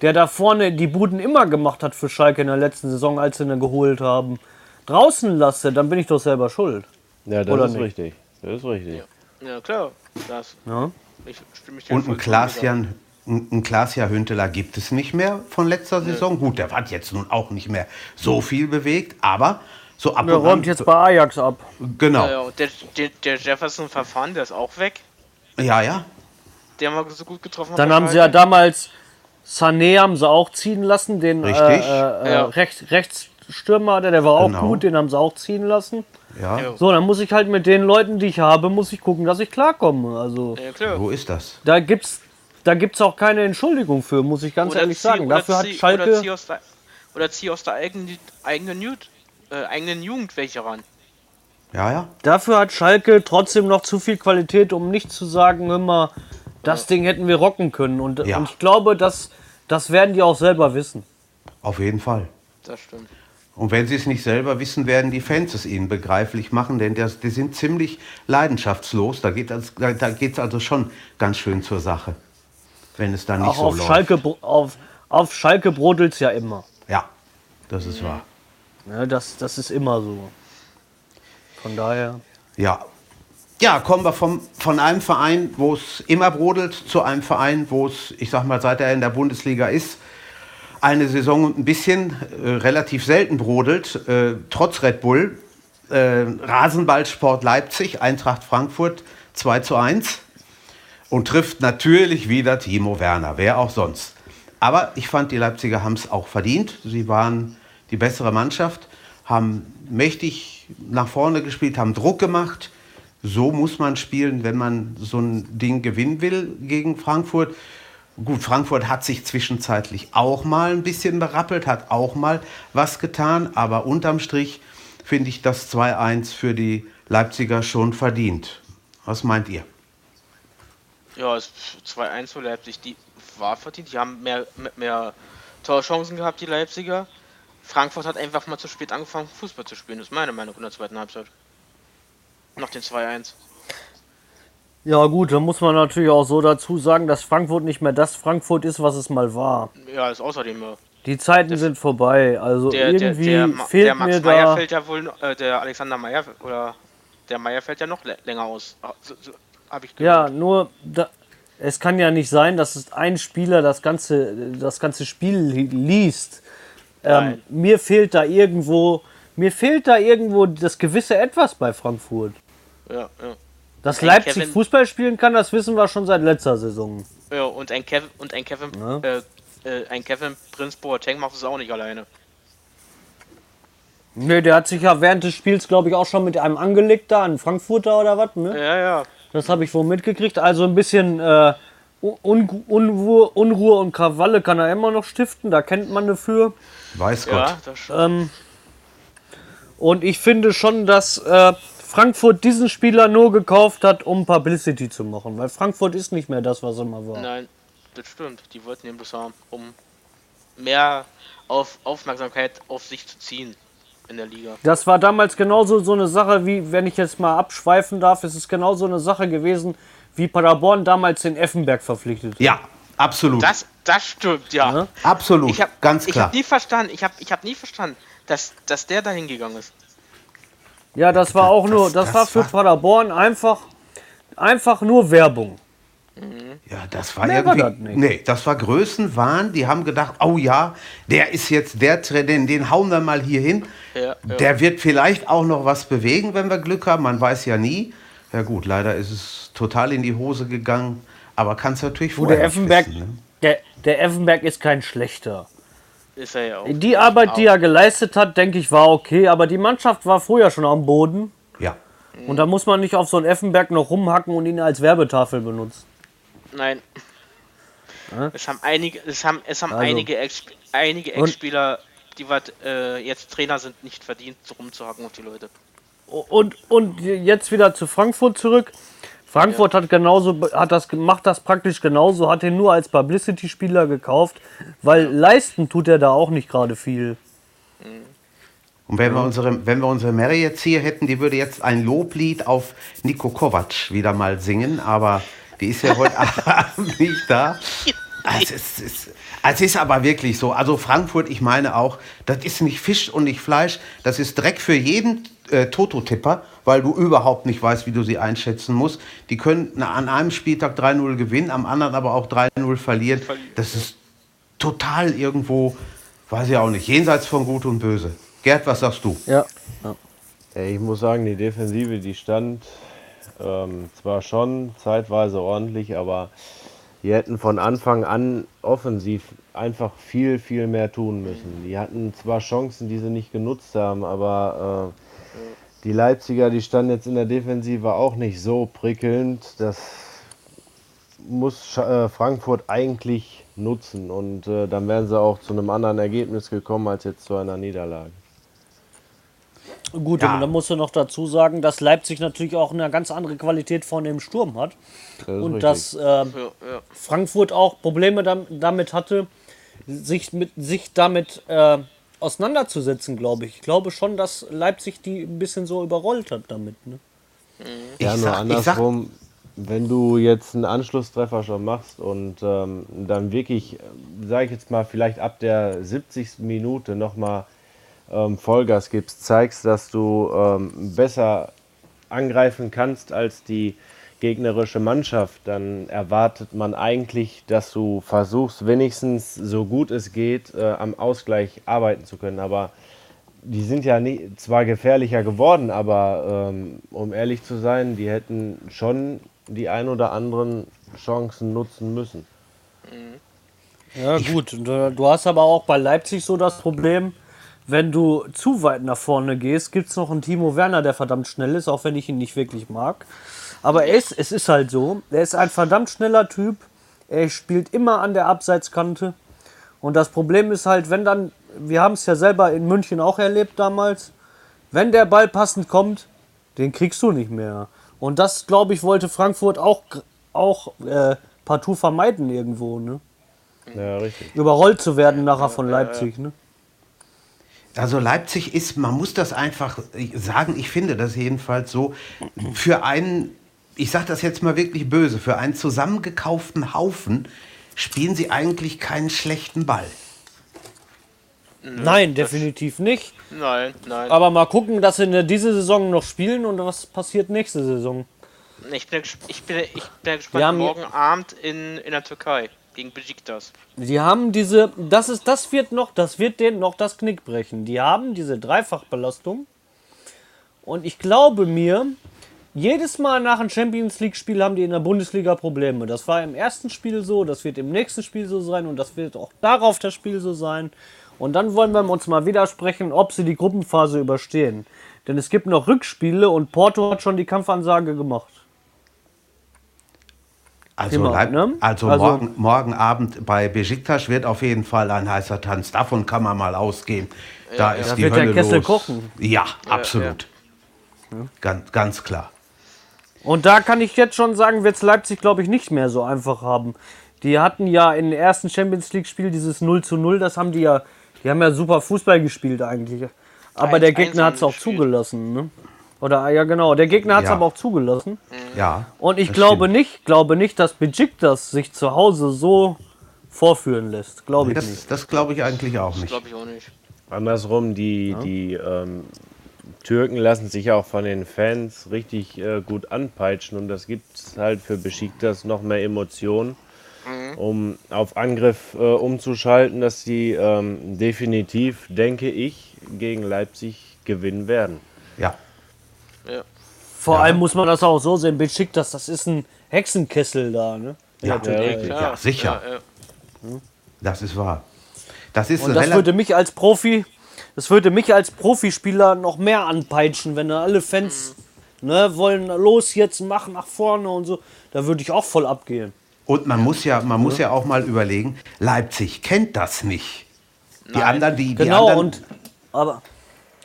der da vorne die Buden immer gemacht hat für Schalke in der letzten Saison, als sie ihn geholt haben, draußen lasse, dann bin ich doch selber schuld. Ja, das Oder ist nicht? richtig. Das ist richtig. Ja, klar. Das, Ja? ich stimme ich dir Und ein Klaas-Jan ein Klaas-Jan Hünteler gibt es nicht mehr von letzter Saison. Gut, der hat jetzt nun auch nicht mehr so viel bewegt, aber so ab Der und räumt an. jetzt bei Ajax ab. Genau. Ja, der, der, der Jefferson Verfahren, der ist auch weg. Ja, ja. Der mal so gut getroffen hat. Dann haben sie ja damals Sané haben sie auch ziehen lassen, den äh, Richtig. äh, Ja. Rechts, Rechtsstürmer, der, der war auch Genau. gut, den haben sie auch ziehen lassen. Ja. So, dann muss ich halt mit den Leuten, die ich habe, muss ich gucken, dass ich klarkomme. Also Ja, klar. so ist das. da gibt's da gibt's auch keine Entschuldigung für, muss ich ganz ehrlich zieh- sagen. Dafür hat zieh- Oder Schalke zieh aus der, oder zieh aus der eigenen, eigenen, Jugend, äh, eigenen Jugend welche ran. Ja, ja. dafür hat Schalke trotzdem noch zu viel Qualität, um nicht zu sagen, immer das Ding hätten wir rocken können und, Ja. und ich glaube, dass das werden die auch selber wissen. Auf jeden Fall. Das stimmt. Und wenn sie es nicht selber wissen, werden die Fans es ihnen begreiflich machen, denn das, die sind ziemlich leidenschaftslos. Da geht es da, da geht's also schon ganz schön zur Sache, wenn es dann nicht Auch so auf läuft. Schalke auf, auf Schalke brodelt's ja immer. Ja, das ist wahr. Ne, das, das ist immer so. Von daher. Ja. Ja, kommen wir vom, von einem Verein, wo es immer brodelt, zu einem Verein, wo es, ich sag mal, seit er in der Bundesliga ist, eine Saison ein bisschen äh, relativ selten brodelt, äh, trotz Red Bull. Äh, Rasenballsport Leipzig, Eintracht Frankfurt 2 zu 1 und trifft natürlich wieder Timo Werner, wer auch sonst. Aber ich fand, die Leipziger haben es auch verdient. Sie waren die bessere Mannschaft, haben mächtig nach vorne gespielt, haben Druck gemacht. So muss man spielen, wenn man so ein Ding gewinnen will gegen Frankfurt. Gut, Frankfurt hat sich zwischenzeitlich auch mal ein bisschen berappelt, hat auch mal was getan, aber unterm Strich finde ich das 2-1 für die Leipziger schon verdient. Was meint ihr? Ja, es 2-1 für Leipzig, die war verdient. Die haben mehr, mehr Torchancen gehabt, die Leipziger. Frankfurt hat einfach mal zu spät angefangen, Fußball zu spielen. Das ist meine Meinung in der zweiten Halbzeit. Nach den 2-1. Ja gut, da muss man natürlich auch so dazu sagen, dass Frankfurt nicht mehr das Frankfurt ist, was es mal war. Ja, ist außerdem. äh, Die Zeiten sind vorbei. Also Der, der, irgendwie der, Ma- fehlt der Max mir Meyer da. fällt ja wohl, äh, der Alexander Meyer oder der Meyer fällt ja noch lä- länger aus. Ah, So, so, hab ich Ja, nur da, es kann ja nicht sein, dass es ein Spieler das ganze, das ganze Spiel li- liest. Ähm, mir fehlt da irgendwo, mir fehlt da irgendwo das gewisse Etwas bei Frankfurt. Ja, ja. Dass Ein Leipzig Kevin- Fußball spielen kann, das wissen wir schon seit letzter Saison. ja und ein Kevin und ein Kevin Ja. äh, äh, ein Kevin Prinz Boateng macht es auch nicht alleine. Ne, der hat sich ja während des Spiels, glaube ich, auch schon mit einem angelegt da, ein Frankfurter oder was, ne? Ja, ja. Das habe ich wohl mitgekriegt. Also ein bisschen äh, Un Unruhe, Unruhe und Krawalle kann er immer noch stiften, da kennt man dafür. Weiß Gott. Ja. Ähm, und ich finde schon, dass äh, Frankfurt diesen Spieler nur gekauft hat, um Publicity zu machen. Weil Frankfurt ist nicht mehr das, was er mal war. Nein, das stimmt. Die wollten ihn bloß haben, um mehr auf Aufmerksamkeit auf sich zu ziehen in der Liga. Das war damals genauso so eine Sache, wie, wenn ich jetzt mal abschweifen darf, es ist genauso eine Sache gewesen, wie Paderborn damals den Effenberg verpflichtet. Ja, absolut. Das, das stimmt, ja. Ja. absolut. Ich habe ganz ich klar. hab nie verstanden, ich habe ich hab nie verstanden, dass, dass der da hingegangen ist. Ja, das war auch nur, das- das, war das für war- Paderborn einfach, einfach nur Werbung. Ja, das war Mehr irgendwie. war das nicht. nee, das war Größenwahn. Die haben gedacht, oh ja, der ist jetzt der Trainer, den, den hauen wir mal hier hin. Ja, ja. Der wird vielleicht auch noch was bewegen, wenn wir Glück haben. Man weiß ja nie. Ja gut, leider ist es total in die Hose gegangen. Aber kannst du natürlich vorher der nicht Effenberg, wissen, ne? der, der Effenberg ist kein schlechter. Ist er ja auch. Die Arbeit, die er geleistet hat, denke ich, war okay, aber die Mannschaft war vorher schon am Boden. Ja. Und da muss man nicht auf so einen Effenberg noch rumhacken und ihn als Werbetafel benutzen. Nein. Es haben einige, es haben, es haben Also. einige Ex, einige Ex-Spieler, die was äh, jetzt Trainer sind, nicht verdient, so rumzuhacken auf die Leute. Und, und jetzt wieder zu Frankfurt zurück. Frankfurt hat genauso hat das macht das praktisch genauso, hat ihn nur als Publicity-Spieler gekauft, weil leisten tut er da auch nicht gerade viel. Und wenn wir, unsere, wenn wir unsere Mary jetzt hier hätten, die würde jetzt ein Loblied auf Nico Kovac wieder mal singen, aber die ist ja heute *laughs* Abend nicht da. *laughs* Es ist, es, es ist aber wirklich so. Also Frankfurt, ich meine auch, das ist nicht Fisch und nicht Fleisch. Das ist Dreck für jeden äh, Toto-Tipper, weil du überhaupt nicht weißt, wie du sie einschätzen musst. Die können na, an einem Spieltag 3-0 gewinnen, am anderen aber auch 3-0 verlieren. Das ist total irgendwo, weiß ich auch nicht, jenseits von Gut und Böse. Gerd, was sagst du? Ja. Ey, Ich muss sagen, die Defensive, die stand ähm, zwar schon zeitweise ordentlich, aber die hätten von Anfang an offensiv einfach viel, viel mehr tun müssen. Die hatten zwar Chancen, die sie nicht genutzt haben, aber äh, die Leipziger, die standen jetzt in der Defensive auch nicht so prickelnd. Das muss äh, Frankfurt eigentlich nutzen und äh, dann wären sie auch zu einem anderen Ergebnis gekommen als jetzt zu einer Niederlage. Gut, Ja. und dann musst du noch dazu sagen, dass Leipzig natürlich auch eine ganz andere Qualität vorne im Sturm hat. Das und richtig. dass äh, Ja, ja. Frankfurt auch Probleme dam damit hatte, sich, mit, sich damit äh, auseinanderzusetzen, glaube ich. Ich glaube schon, dass Leipzig die ein bisschen so überrollt hat damit. Ne? Ja, Ich nur andersrum, wenn du jetzt einen Anschlusstreffer schon machst und ähm, dann wirklich, sage ich jetzt mal, vielleicht ab der 70. Minute nochmal ähm, Vollgas gibst, zeigst, dass du ähm, besser angreifen kannst als die gegnerische Mannschaft, dann erwartet man eigentlich, dass du versuchst, wenigstens so gut es geht, äh, am Ausgleich arbeiten zu können. Aber die sind ja nie, zwar gefährlicher geworden, aber ähm, um ehrlich zu sein, die hätten schon die ein oder anderen Chancen nutzen müssen. Ja, gut. Äh, Du hast aber auch bei Leipzig so das Problem, wenn du zu weit nach vorne gehst, gibt es noch einen Timo Werner, der verdammt schnell ist, auch wenn ich ihn nicht wirklich mag. Aber er ist, es ist halt so, er ist ein verdammt schneller Typ. Er spielt immer an der Abseitskante. Und das Problem ist halt, wenn dann, wir haben es ja selber in München auch erlebt damals, wenn der Ball passend kommt, den kriegst du nicht mehr. Und das, glaube ich, wollte Frankfurt auch, auch äh, partout vermeiden irgendwo, ne? Ja, richtig. überrollt zu werden nachher von Leipzig. Ne? Also Leipzig ist, man muss das einfach sagen, ich finde das jedenfalls so, für einen, ich sage das jetzt mal wirklich böse, für einen zusammengekauften Haufen spielen sie eigentlich keinen schlechten Ball. Nein, definitiv nicht. Nein, nein. Aber mal gucken, dass sie diese Saison noch spielen und was passiert nächste Saison. Ich bin, ich bin, ich bin gespannt Wir haben- morgen Abend in, in der Türkei gegen Besiktas. Sie haben diese, das ist, das wird noch, das wird denen noch das Knick brechen. Die haben diese Dreifachbelastung. Und ich glaube mir, jedes Mal nach einem Champions League-Spiel haben die in der Bundesliga Probleme. Das war im ersten Spiel so, das wird im nächsten Spiel so sein und das wird auch darauf das Spiel so sein. Und dann wollen wir uns mal widersprechen, ob sie die Gruppenphase überstehen. Denn es gibt noch Rückspiele und Porto hat schon die Kampfansage gemacht. Also, Immer, ne? also, Also- morgen, morgen Abend bei Besiktas wird auf jeden Fall ein heißer Tanz. Davon kann man mal ausgehen. Da ist Da die wird der Hölle Kessel los. kochen. Ja, absolut. Ganz, ganz klar. Und da kann ich jetzt schon sagen, wird es Leipzig, glaube ich, nicht mehr so einfach haben. Die hatten ja im ersten Champions League-Spiel dieses 0 zu 0, das haben die ja, die haben ja super Fußball gespielt eigentlich. Aber Eins- der eins Gegner hat es auch gespielt. zugelassen, ne? Oder ja genau, der Gegner hat es Ja. aber auch zugelassen. Ja. Und ich das glaube stimmt. nicht, glaube nicht, dass Besiktas sich zu Hause so vorführen lässt. Glaube ich nicht. Das, das glaube ich eigentlich auch Das nicht. glaube ich auch nicht. Andersrum, die, die ähm, Türken lassen sich auch von den Fans richtig äh, gut anpeitschen und das gibt halt für Besiktas noch mehr Emotionen, um auf Angriff äh, umzuschalten, dass sie ähm, definitiv, denke ich, gegen Leipzig gewinnen werden. Ja. Vor allem muss man das auch so sehen, Besiktas, das ist ein Hexenkessel da, ne? Ja, Ja, richtig. ja, sicher. Ja, ja. Das ist wahr. Das ist Und das würde mich als Profi, das würde mich als Profispieler noch mehr anpeitschen, wenn da alle Fans ne, wollen los jetzt machen nach vorne und so. Da würde ich auch voll abgehen. Und man muss ja, man muss ja auch mal überlegen, Leipzig kennt das nicht. Die Nein. anderen, die, die Genau, anderen, und aber,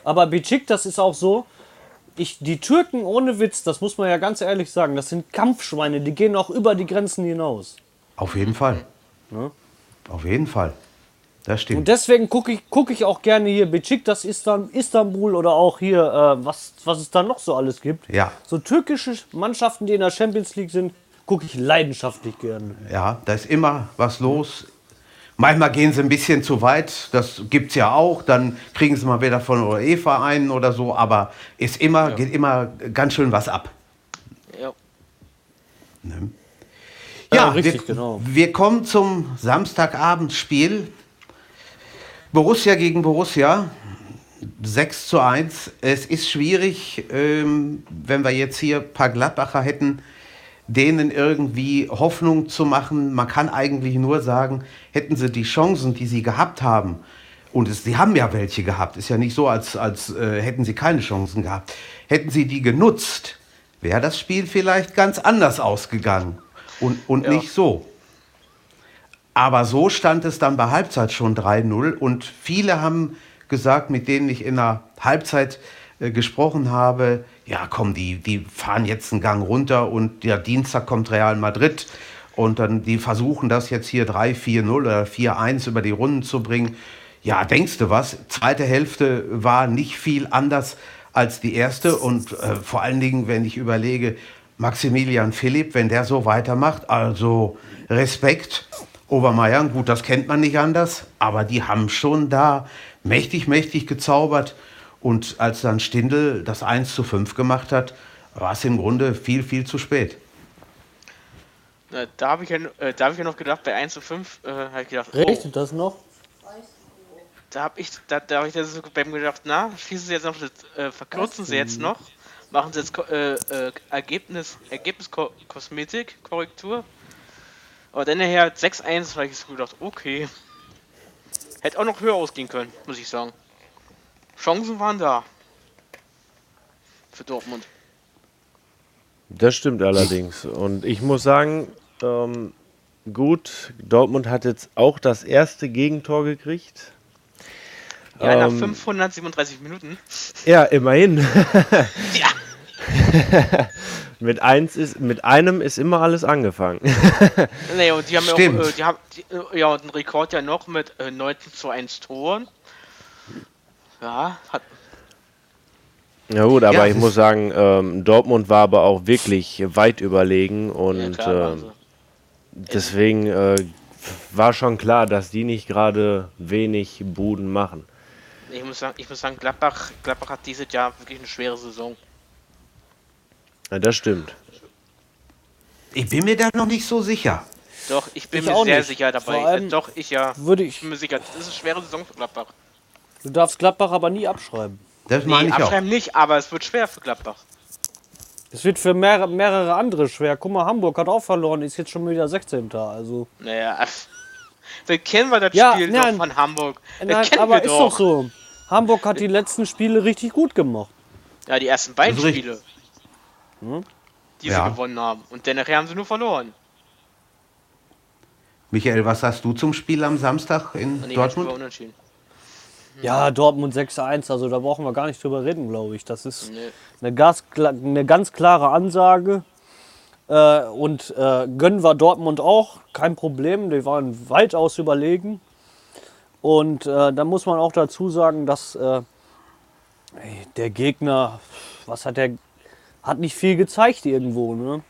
aber Besiktas ist auch so, ich, die Türken ohne Witz, das muss man ja ganz ehrlich sagen, das sind Kampfschweine, die gehen auch über die Grenzen hinaus. auf jeden Fall. Auf jeden Fall. Das Und stimmt. deswegen gucke ich, guck ich auch gerne hier Besiktas Istan- Istanbul oder auch hier, äh, was, was es da noch so alles gibt. Ja. So türkische Mannschaften, die in der Champions League sind, gucke ich leidenschaftlich gerne. Ja, da ist immer was los. Manchmal gehen sie ein bisschen zu weit, das gibt es ja auch. Dann kriegen sie mal wieder von UEFA einen oder so, aber ist immer, geht immer ganz schön was ab. Ja. Ja, richtig, wir, genau. Wir kommen zum Samstagabendspiel. Borussia gegen Borussia. 6 zu 1. Es ist schwierig, ähm, wenn wir jetzt hier ein paar Gladbacher hätten, denen irgendwie Hoffnung zu machen. Man kann eigentlich nur sagen, hätten sie die Chancen, die sie gehabt haben, und es, sie haben ja welche gehabt, ist ja nicht so, als, als äh, hätten sie keine Chancen gehabt, hätten sie die genutzt, wäre das Spiel vielleicht ganz anders ausgegangen und, und Ja. nicht so. Aber so stand es dann bei Halbzeit schon 3-0 und viele haben gesagt, mit denen ich in der Halbzeit äh, gesprochen habe, ja komm, die, die fahren jetzt einen Gang runter und ja, Dienstag kommt Real Madrid und dann die versuchen das jetzt hier 3-4-0 oder 4-1 über die Runden zu bringen. Ja, denkst du was? Zweite Hälfte war nicht viel anders als die erste und äh, vor allen Dingen, wenn ich überlege, Maximilian Philipp, wenn der so weitermacht, also Respekt. Obermeier, gut, das kennt man nicht anders, aber die haben schon da mächtig, mächtig gezaubert. Und als dann Stindl das 1 zu 5 gemacht hat, war es im Grunde viel, viel zu spät. Na, da habe ich, ja, äh, da hab ich ja noch gedacht, bei 1 zu 5 äh, habe ich gedacht, oh, Rechnet das noch? da habe ich, da, da hab ich so bei mir gedacht, na, schießen sie jetzt noch, äh, verkürzen sie jetzt noch, machen sie jetzt äh, äh, Ergebnis, Ergebniskosmetik, Korrektur. Aber dann nachher 6-1 habe ich so gedacht, okay. Hätte auch noch höher ausgehen können, muss ich sagen. Chancen waren da. Für Dortmund. Das stimmt allerdings. Und ich muss sagen, ähm, gut, Dortmund hat jetzt auch das erste Gegentor gekriegt. Ja, nach Ähm, 537 Minuten. Ja, immerhin. *laughs* Ja. *laughs* mit, eins ist, mit einem ist immer alles angefangen. Nee, und die haben Stimmt. ja auch, äh, die haben, die, äh, ja, und einen Rekord ja noch mit äh, 19 zu 1 Toren. Ja, hat, Ja gut, aber Ja, ich muss sagen, ähm, Dortmund war aber auch wirklich weit überlegen und ja, klar, sie. deswegen äh, war schon klar, dass die nicht gerade wenig Buden machen. Ich muss sagen, ich muss sagen, Gladbach, Gladbach hat dieses Jahr wirklich eine schwere Saison. Ja, das stimmt. Ich bin mir da noch nicht so sicher. Doch, ich bin Ich mir auch sehr nicht. sicher dabei. Vor allem Äh, Doch, ich ja. Würde Ich ich. bin mir sicher, das ist eine schwere Saison für Gladbach. Du darfst Gladbach aber nie abschreiben. Das Nee, meine ich auch. abschreiben nicht, aber es wird schwer für Gladbach. Es wird für mehrere, mehrere andere schwer. Guck mal, Hamburg hat auch verloren, ist jetzt schon wieder 16. Also. Naja, wir kennen wir das Ja, Spiel nein. doch von Hamburg. Das Nein, kennen aber wir ist doch so. Hamburg hat die letzten Spiele richtig gut gemacht. Ja, die ersten beiden. Spiele. Die Ja. sie gewonnen haben. Und dann nachher haben sie nur verloren. Michael, was sagst du zum Spiel am Samstag in ich sogar Dortmund? unentschieden. Ja, Dortmund 6-1, also da brauchen wir gar nicht drüber reden, glaube ich. Das ist Nee. eine, gas, eine ganz klare Ansage. Äh, und äh, gönnen wir Dortmund auch, kein Problem. Die waren weitaus überlegen. Und äh, da muss man auch dazu sagen, dass äh, der Gegner, was hat der, hat nicht viel gezeigt irgendwo. Ne?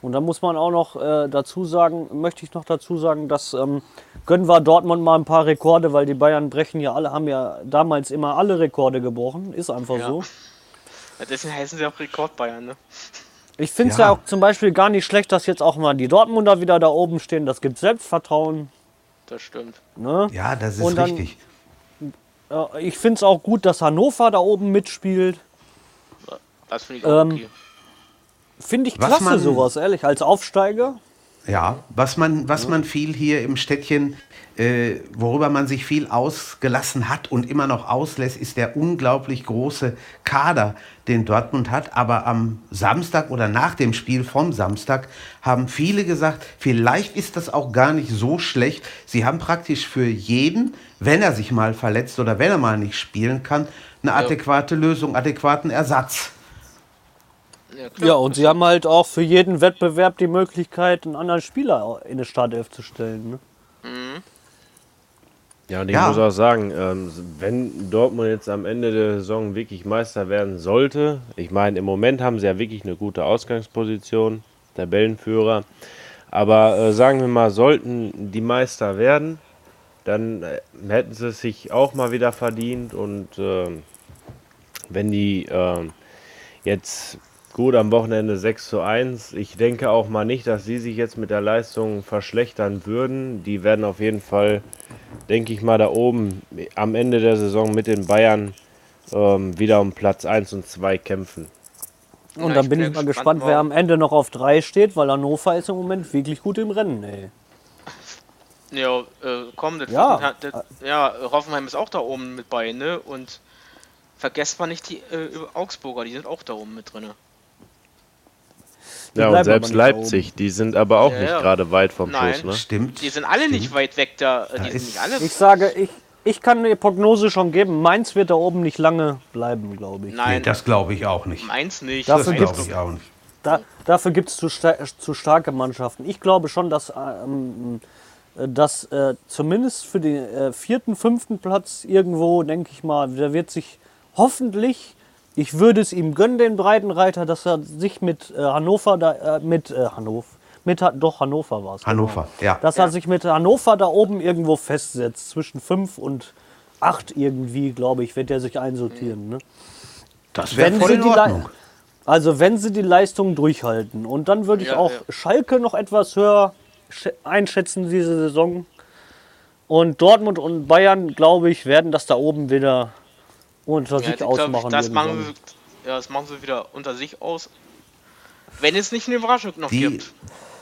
Und dann muss man auch noch äh, dazu sagen, möchte ich noch dazu sagen, dass ähm, gönnen wir Dortmund mal ein paar Rekorde, weil die Bayern brechen ja alle, haben ja damals immer alle Rekorde gebrochen. Ist einfach Ja. so. Ja, deswegen heißen sie auch Rekordbayern, ne? Ich finde es ja. Ja. auch zum Beispiel gar nicht schlecht, dass jetzt auch mal die Dortmunder wieder da oben stehen. Das gibt Selbstvertrauen. Das stimmt. Ne? Ja, das ist dann- richtig. Äh, Ich finde es auch gut, dass Hannover da oben mitspielt. Das finde ich auch Ähm, okay. Finde ich Was klasse, man- sowas, ehrlich. Als Aufsteiger. Ja, was man, was man viel hier im Städtchen, äh, worüber man sich viel ausgelassen hat und immer noch auslässt, ist der unglaublich große Kader, den Dortmund hat. Aber am Samstag oder nach dem Spiel vom Samstag haben viele gesagt, vielleicht ist das auch gar nicht so schlecht. Sie haben praktisch für jeden, wenn er sich mal verletzt oder wenn er mal nicht spielen kann, eine adäquate Lösung, adäquaten Ersatz. Ja, klar. Ja, und sie haben halt auch für jeden Wettbewerb die Möglichkeit, einen anderen Spieler in eine Startelf zu stellen. Ne? Ja, und ich Ja. muss auch sagen, ähm, wenn Dortmund jetzt am Ende der Saison wirklich Meister werden sollte, ich meine, im Moment haben sie ja wirklich eine gute Ausgangsposition, Tabellenführer, aber äh, sagen wir mal, sollten die Meister werden, dann äh, hätten sie es sich auch mal wieder verdient und ähm, wenn die ähm, jetzt gut am Wochenende 6 zu 1, ich denke auch mal nicht, dass sie sich jetzt mit der Leistung verschlechtern würden. Die werden auf jeden Fall denke ich mal, da oben am Ende der Saison mit den Bayern ähm, wieder um Platz 1 und 2 kämpfen. Und Ja, dann ich bin bin ich mal gespannt, gespannt, wer am Ende noch auf 3 steht, weil Hannover ist im Moment wirklich gut im Rennen, ey. Ja, äh, komm, das, Ja. das, ja, Hoffenheim ist auch da oben mit bei, ne? Und vergesst mal nicht die äh, Augsburger, die sind auch da oben mit drin. Ja, und selbst da Leipzig, die sind aber auch Ja, nicht ja. gerade weit vom Nein. Schluss, ne? Stimmt. Die sind alle nicht weit weg da, äh, die sind nicht alle. Ich sage, ich, ich kann eine Prognose schon geben. Mainz wird da oben nicht lange bleiben, glaube ich. Nee, Nein, das glaube ich auch nicht. meins nicht. Dafür Das Mainz glaube ich auch nicht. Da, dafür gibt es zu, sta zu starke Mannschaften. Ich glaube schon, dass, ähm, äh, dass äh, zumindest für den äh, vierten, fünften Platz irgendwo, denke ich mal, der wird sich hoffentlich, ich würde es ihm gönnen, den Breitenreiter, dass er sich mit äh, Hannover, da, äh, mit äh, Hannover, mit, doch Hannover war es. Hannover, ja. Dass er sich mit Hannover da oben irgendwo festsetzt, zwischen fünf und acht irgendwie, glaube ich, wird er sich einsortieren. Ne? Das wäre voll sie in Ordnung. Also wenn sie die Leistung durchhalten. Und dann würde ich Ja, auch ja. Schalke noch etwas höher sch- einschätzen diese Saison. Und Dortmund und Bayern, glaube ich, werden das da oben wieder unter Ja, sich ich glaub, ausmachen. das machen, sie, ja, das machen sie wieder unter sich aus. Wenn es nicht eine Überraschung noch Die, gibt.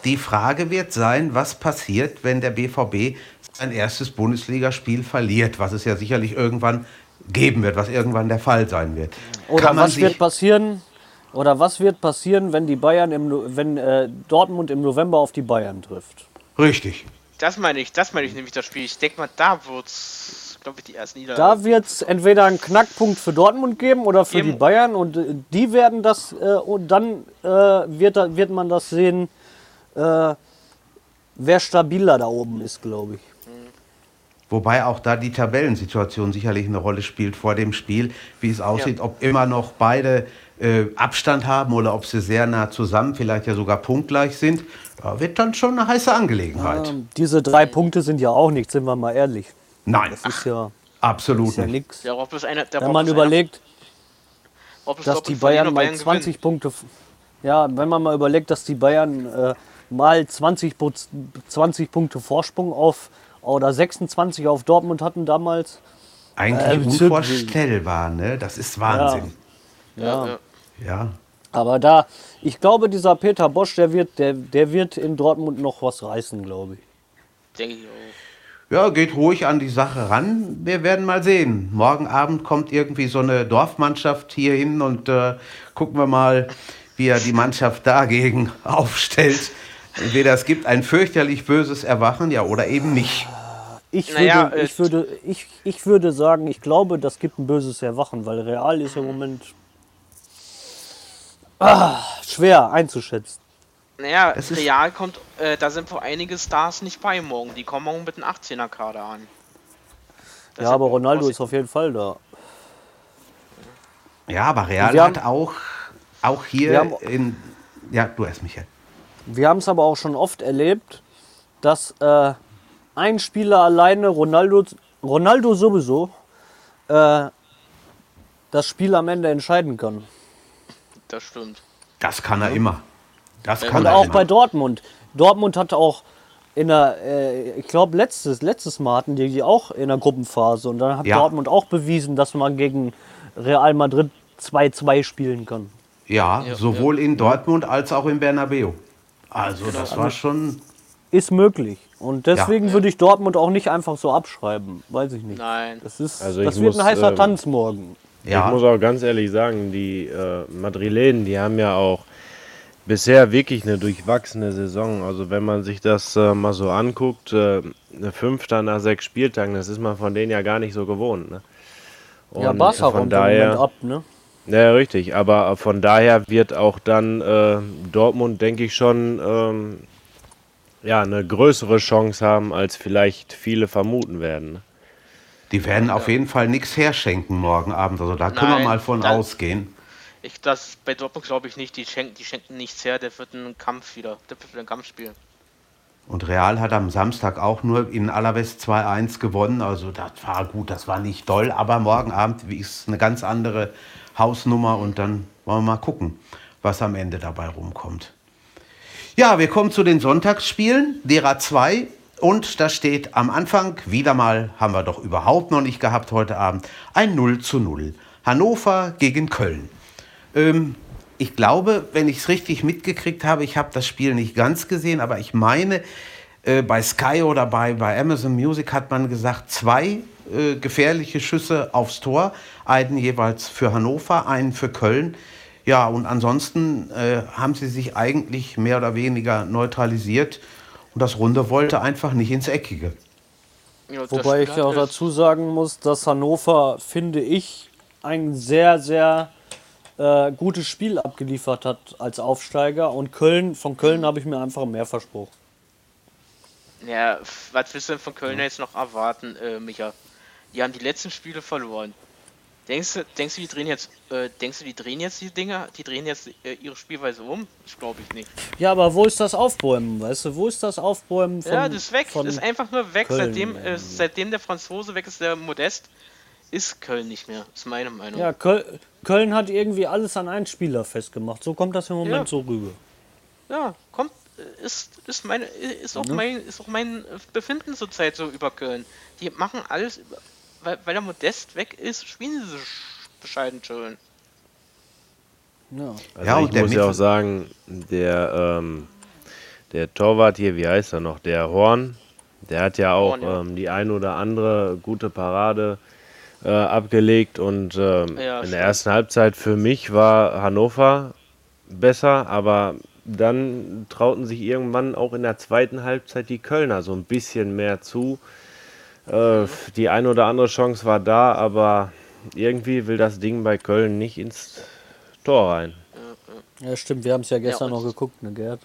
die Frage wird sein, was passiert, wenn der BVB sein erstes Bundesligaspiel verliert, was es ja sicherlich irgendwann geben wird, was irgendwann der Fall sein wird. Oder was wird passieren? Oder was wird passieren, wenn die Bayern im, wenn äh, Dortmund im November auf die Bayern trifft? Richtig. Das meine ich, das meine ich nämlich das Spiel. Ich denke mal, da wird's, glaube ich, die ersten Niederlage. Da wird es entweder einen Knackpunkt für Dortmund geben oder für Eben. die Bayern und äh, die werden das äh, und dann äh, wird, da, wird man das sehen, äh, wer stabiler da oben ist, glaube ich. Wobei auch da die Tabellensituation sicherlich eine Rolle spielt vor dem Spiel, wie es aussieht, ob immer noch beide äh, Abstand haben oder ob sie sehr nah zusammen, vielleicht ja sogar punktgleich sind. Ja, wird dann schon eine heiße Angelegenheit. Ähm, diese drei Punkte sind ja auch nichts, sind wir mal ehrlich. Nein, Das ist ja, absolut ist ja nicht. nichts. Ja, Wenn man überlegt, dass Dortmund die Bayern mal gewinnen. 20 Punkte, f- ja, wenn man mal überlegt, dass die Bayern äh, mal 20, Pu- 20 Punkte Vorsprung auf oder 26 auf Dortmund hatten damals. Eigentlich Äh, unvorstellbar, ne? Das ist Wahnsinn. Ja, ja. Ja. Aber da, ich glaube, dieser Peter Bosch, der wird, der, der wird in Dortmund noch was reißen, glaube ich. denke ich auch. Ja, geht ruhig an die Sache ran. Wir werden mal sehen. Morgen Abend kommt irgendwie so eine Dorfmannschaft hier hin und äh, gucken wir mal, wie er die Mannschaft dagegen *laughs* aufstellt. Entweder es gibt ein fürchterlich böses Erwachen, ja, oder eben nicht. Ich Naja, würde, äh, ich, würde, ich, ich würde sagen, ich glaube, das gibt ein böses Erwachen, weil Real ist im Moment ah, schwer einzuschätzen. Naja, Das ist- Real kommt, äh, da sind wohl einige Stars nicht bei morgen. Die kommen morgen mit einem 18er-Kader an. Das ja, aber Ronaldo ist auf jeden Fall da. Ja, aber Real Wir hat haben- auch, auch hier haben- in. Ja, du erst, Michael. Wir haben es aber auch schon oft erlebt, dass äh, ein Spieler alleine, Ronaldo, Ronaldo sowieso, äh, das Spiel am Ende entscheiden kann. Das stimmt. Das kann er immer. Das kann Und auch immer. bei Dortmund. Dortmund hat auch in der, äh, ich glaube, letztes, letztes Mal hatten die die auch in der Gruppenphase. Und dann hat Ja. Dortmund auch bewiesen, dass man gegen Real Madrid 2-2 spielen kann. ja, Ja, sowohl in Dortmund als auch in Bernabeu. Also Genau. das war schon. Ist möglich. Und deswegen Ja. würde ich Dortmund auch nicht einfach so abschreiben. Weiß ich nicht. Nein. Das, ist, Also das wird muss, ein heißer ähm, Tanz morgen. Ja, Ich muss auch ganz ehrlich sagen, die äh, Madrilenen, die haben ja auch bisher wirklich eine durchwachsene Saison. Also wenn man sich das äh, mal so anguckt, äh, eine Fünfter nach sechs Spieltagen, das ist man von denen ja gar nicht so gewohnt. Ne? Ja, Und Barca von räumt im Moment daher, ab, ne? ja richtig, aber von daher wird auch dann äh, Dortmund, denke ich schon, ähm, ja, eine größere Chance haben, als vielleicht viele vermuten werden. Ne? die werden auf jeden Fall nichts herschenken morgen Abend. Also da können wir Nein, mal von ausgehen. Ich, das bei Dortmund glaube ich nicht. Die schenken, die schenken nichts her. Der wird einen Kampf wieder. Der wird einen Kampf spielen. Und Real hat am Samstag auch nur in Alaves 2-1 gewonnen. Also das war gut, das war nicht doll. Aber morgen Abend ist eine ganz andere Hausnummer und dann wollen wir mal gucken, was am Ende dabei rumkommt. Ja, wir kommen zu den Sonntagsspielen, derer 2. Und da steht am Anfang, wieder mal, haben wir doch überhaupt noch nicht gehabt heute Abend, ein 0 zu 0. Hannover gegen Köln. Ähm, ich glaube, wenn ich es richtig mitgekriegt habe, ich habe das Spiel nicht ganz gesehen, aber ich meine, äh, bei Sky oder bei, bei Amazon Music hat man gesagt, zwei äh, gefährliche Schüsse aufs Tor, einen jeweils für Hannover, einen für Köln. Ja, und ansonsten äh, haben sie sich eigentlich mehr oder weniger neutralisiert und das Runde wollte einfach nicht ins Eckige. Ja, Wobei ich auch dazu sagen muss, dass Hannover, finde ich, ein sehr, sehr äh, gutes Spiel abgeliefert hat als Aufsteiger. Und Köln, von Köln habe ich mir einfach mehr versprochen. Ja, was willst du denn von Köln jetzt noch erwarten, äh, Micha? Die haben die letzten Spiele verloren. Denkst du, denkst du, die drehen jetzt, äh, denkst du, die drehen jetzt die Dinger, die drehen jetzt äh, ihre Spielweise um? Das glaube ich nicht. Ja, aber wo ist das Aufbäumen, weißt du? Wo ist das Aufbäumen von ja, das ist weg. Das ist einfach nur weg. Köln, seitdem, äh, seitdem der Franzose weg ist, der Modest, ist Köln nicht mehr. Ist meine Meinung. Ja, Köl Köln hat irgendwie alles an einen Spieler festgemacht. So kommt das im Moment Ja. so rüber. Ja, kommt, äh, ist, ist meine, ist auch Mhm. mein, ist auch mein äh, Befinden zurzeit so über Köln. Die machen alles, über, weil, weil der Modest weg ist, spielen sie so sch- bescheiden schön. Ja. Also Ja, und ich der muss ja auch sagen, der, ähm, der Torwart hier, wie heißt er noch, der Horn, der hat ja auch Horn, ja. Ähm, die ein oder andere gute Parade äh, abgelegt und ähm, Ja, in stimmt. der ersten Halbzeit für mich war Hannover besser, aber dann trauten sich irgendwann auch in der zweiten Halbzeit die Kölner so ein bisschen mehr zu. Äh, die ein oder andere Chance war da, aber irgendwie will das Ding bei Köln nicht ins Tor rein. ja, stimmt. Wir haben es ja gestern und- noch geguckt, ne, Gerd?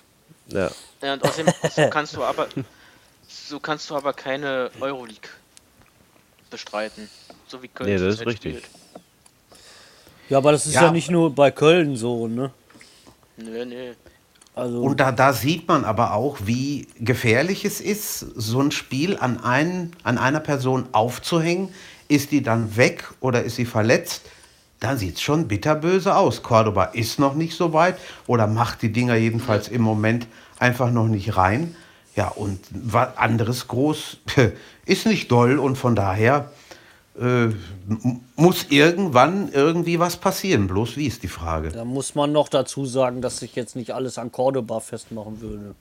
Ja. Ja, und außerdem *laughs* so kannst du aber so kannst du aber keine Euroleague bestreiten. So wie Köln Nee, das ist zurzeit richtig. spielt. Ja, aber das ist ja. Ja. nicht nur bei Köln so, ne? Nö, nö. Also, Und da, da sieht man aber auch, wie gefährlich es ist, so ein Spiel an, einen, an einer Person aufzuhängen. Ist die dann weg oder ist sie verletzt? Dann sieht es schon bitterböse aus. Cordoba ist noch nicht so weit oder macht die Dinger jedenfalls im Moment einfach noch nicht rein. Ja, und was anderes groß *laughs* ist nicht doll und von daher äh, muss irgendwann irgendwie was passieren. Bloß wie ist die Frage? da muss man noch dazu sagen, dass sich jetzt nicht alles an Cordoba festmachen würde.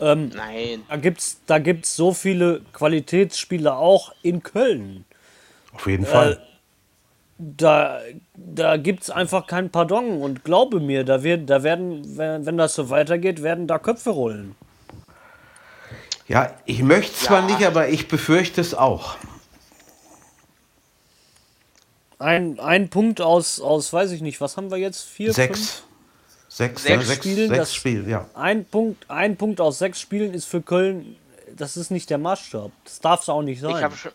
Ähm, Nein. Da gibt's, da gibt's so viele Qualitätsspieler auch in Köln. Auf jeden Fall. Da, da gibt's einfach kein Pardon. Und glaube mir, da, wird, da werden, wenn, wenn das so weitergeht, werden da Köpfe rollen. Ja, ich möchte es zwar Ja. nicht, aber ich befürchte es auch. Ein, ein Punkt aus, aus, weiß ich nicht, was haben wir jetzt? Vier, Fünf? Sechs. Sechs, Sechs ja, sechs, Spielen, sechs das- Spiele, ja. Ein Punkt, ein Punkt aus sechs Spielen ist für Köln, das ist nicht der Maßstab. Das darf es auch nicht sein. Ich habe schon,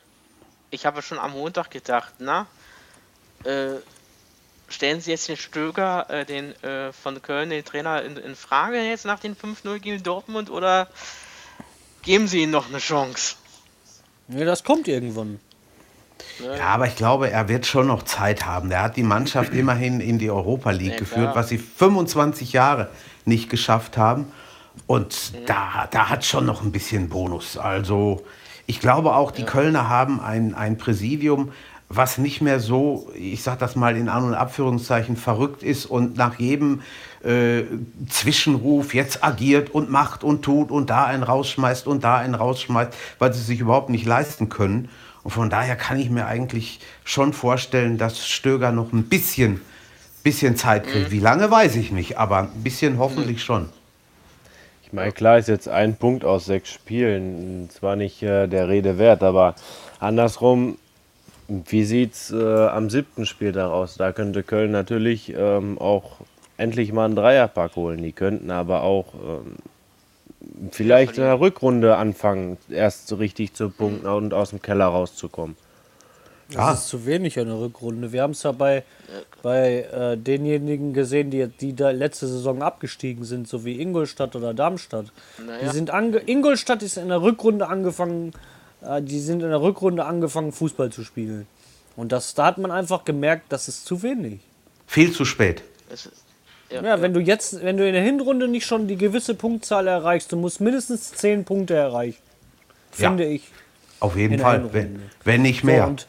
ich habe schon am Montag gedacht, na, äh, stellen Sie jetzt den Stöger, äh, den äh, von Köln, den Trainer, in, in Frage jetzt nach den 5-0 gegen Dortmund oder geben Sie ihm noch eine Chance? Nee, das kommt irgendwann. Ja, aber ich glaube, er wird schon noch Zeit haben. Er hat die Mannschaft *clears throat* immerhin in die Europa League Ja, geführt, klar. was sie 25 Jahre nicht geschafft haben. Und Mhm. da, da hat schon noch ein bisschen Bonus. Also ich glaube auch, die Kölner haben ein, ein Präsidium, was nicht mehr so, ich sag das mal in An- und Abführungszeichen, verrückt ist und nach jedem äh, Zwischenruf jetzt agiert und macht und tut und da einen rausschmeißt und da einen rausschmeißt, weil sie sich überhaupt nicht leisten können. Und von daher kann ich mir eigentlich schon vorstellen, dass Stöger noch ein bisschen, bisschen Zeit kriegt. Wie lange, weiß ich nicht, aber ein bisschen hoffentlich schon. Ich meine, klar ist jetzt ein Punkt aus sechs Spielen zwar nicht äh, der Rede wert, aber andersrum, wie sieht es äh, am siebten Spieltag aus? Da könnte Köln natürlich ähm, auch endlich mal einen Dreierpack holen. Die könnten aber auch ähm, vielleicht in der Rückrunde anfangen, erst so richtig zu punkten und aus dem Keller rauszukommen. Das ist zu wenig in der Rückrunde. Wir haben es ja bei, bei äh, denjenigen gesehen, die, die da letzte Saison abgestiegen sind, so wie Ingolstadt oder Darmstadt. Die sind ange Ingolstadt ist in der Rückrunde angefangen, äh, die sind in der Rückrunde angefangen, Fußball zu spielen. Und das, da hat man einfach gemerkt, das ist zu wenig. Viel zu spät. Das ist, Ja, wenn du jetzt, wenn du in der Hinrunde nicht schon die gewisse Punktzahl erreichst, du musst mindestens 10 Punkte erreichen. Finde ich. Auf jeden In Fall, wenn, wenn nicht So, mehr. und,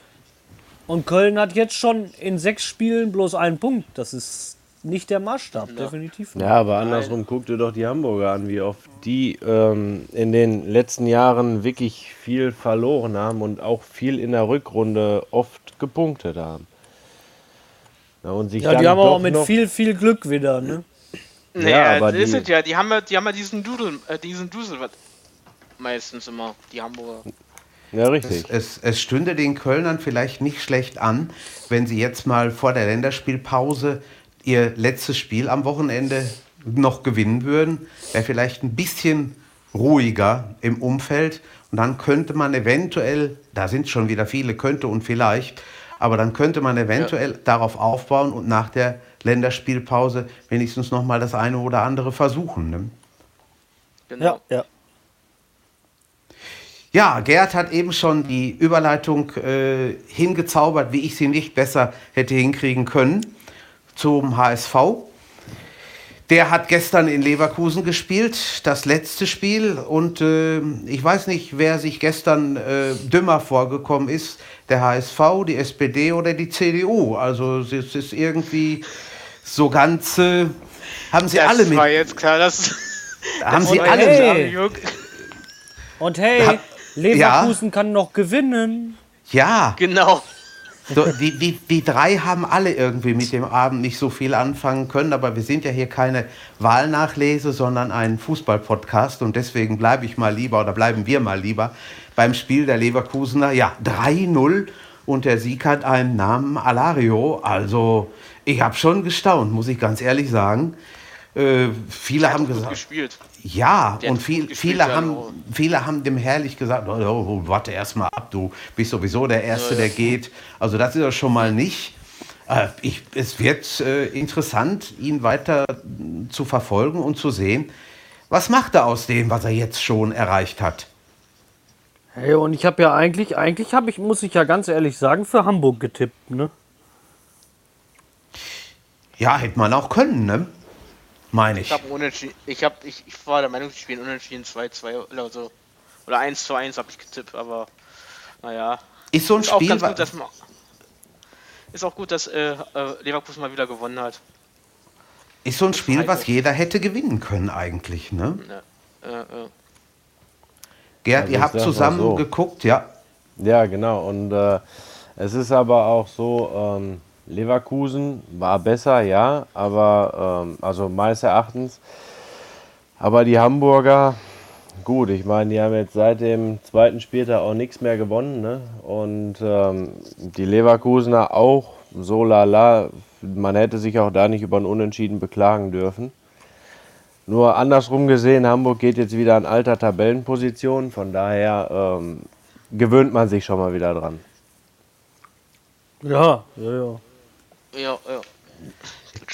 und Köln hat jetzt schon in sechs Spielen bloß einen Punkt. Das ist nicht der Maßstab, definitiv nicht. Ja, aber andersrum guck dir doch die Hamburger an, wie oft die ähm, in den letzten Jahren wirklich viel verloren haben und auch viel in der Rückrunde oft gepunktet haben. Ja, und sich Ja, dann die haben doch auch mit viel, viel Glück wieder. Ne? naja, aber das ist die- es ja. Die haben ja, die haben ja diesen Dudel, äh, diesen Dusel was meistens immer, die Hamburger. Ja, richtig. Es, es stünde den Kölnern vielleicht nicht schlecht an, wenn sie jetzt mal vor der Länderspielpause ihr letztes Spiel am Wochenende noch gewinnen würden. Wäre vielleicht ein bisschen ruhiger im Umfeld. Und dann könnte man eventuell, da sind schon wieder viele, könnte und vielleicht, aber dann könnte man eventuell darauf aufbauen und nach der Länderspielpause wenigstens noch mal das eine oder andere versuchen. Ne? Genau. Ja, ja. Ja, Gerd hat eben schon die Überleitung äh, hingezaubert, wie ich sie nicht besser hätte hinkriegen können, zum HSV. Der hat gestern in Leverkusen gespielt, das letzte Spiel. Und äh, ich weiß nicht, wer sich gestern äh, dümmer vorgekommen ist, der HSV, die SPD oder die CDU. Also es ist irgendwie so ganz... Äh, haben sie das alle mit... war jetzt klar, dass. *laughs* Haben das sie alle Hey. Und hey, Ja. Leverkusen kann noch gewinnen. Ja, Genau. Die, die, die drei haben alle irgendwie mit dem Abend nicht so viel anfangen können, aber wir sind ja hier keine Wahlnachlese, sondern ein Fußballpodcast und deswegen bleibe ich mal lieber oder bleiben wir mal lieber beim Spiel der Leverkusener. Ja, 3-0 und der Sieg hat einen Namen Alario. Also ich habe schon gestaunt, muss ich ganz ehrlich sagen. Äh, viele haben gesagt, gespielt. Ja, Der und viel, viele, haben, genau. viele haben dem herrlich gesagt, oh, oh, warte erst mal ab, du bist sowieso der Erste, der geht. Also das ist er schon mal nicht. Äh, ich, es wird äh, interessant, ihn weiter zu verfolgen und zu sehen, was macht er aus dem, was er jetzt schon erreicht hat. Hey, und ich habe ja eigentlich, eigentlich habe ich, muss ich ja ganz ehrlich sagen, für Hamburg getippt, ne? Ja, hätte man auch können, ne? Meine ich. Ich habe unentschieden. Ich habe ich, ich war der Meinung, sie spielen unentschieden 2-2 oder so. Oder 1 zu 1 habe ich getippt, aber naja. Ist so ein Ist auch Spiel, ganz wa- gut, dass man. Ist auch gut, dass äh, äh, Leverkusen mal wieder gewonnen hat. ist so ein Spiel, was jeder hätte gewinnen können eigentlich, ne? Äh, äh, Gerd, Also ihr habt zusammen so. geguckt, ja. Ja, genau. Und äh, es ist aber auch so, ähm, Leverkusen war besser, ja, aber ähm, also meines Erachtens. Aber die Hamburger, gut, ich meine, die haben jetzt seit dem zweiten Spieltag auch nichts mehr gewonnen. Ne? Und ähm, die Leverkusener auch so lala. Man hätte sich auch da nicht über ein Unentschieden beklagen dürfen. Nur andersrum gesehen, Hamburg geht jetzt wieder an alter Tabellenposition. Von daher ähm, gewöhnt man sich schon mal wieder dran. Ja, ja, ja. Ja, ja.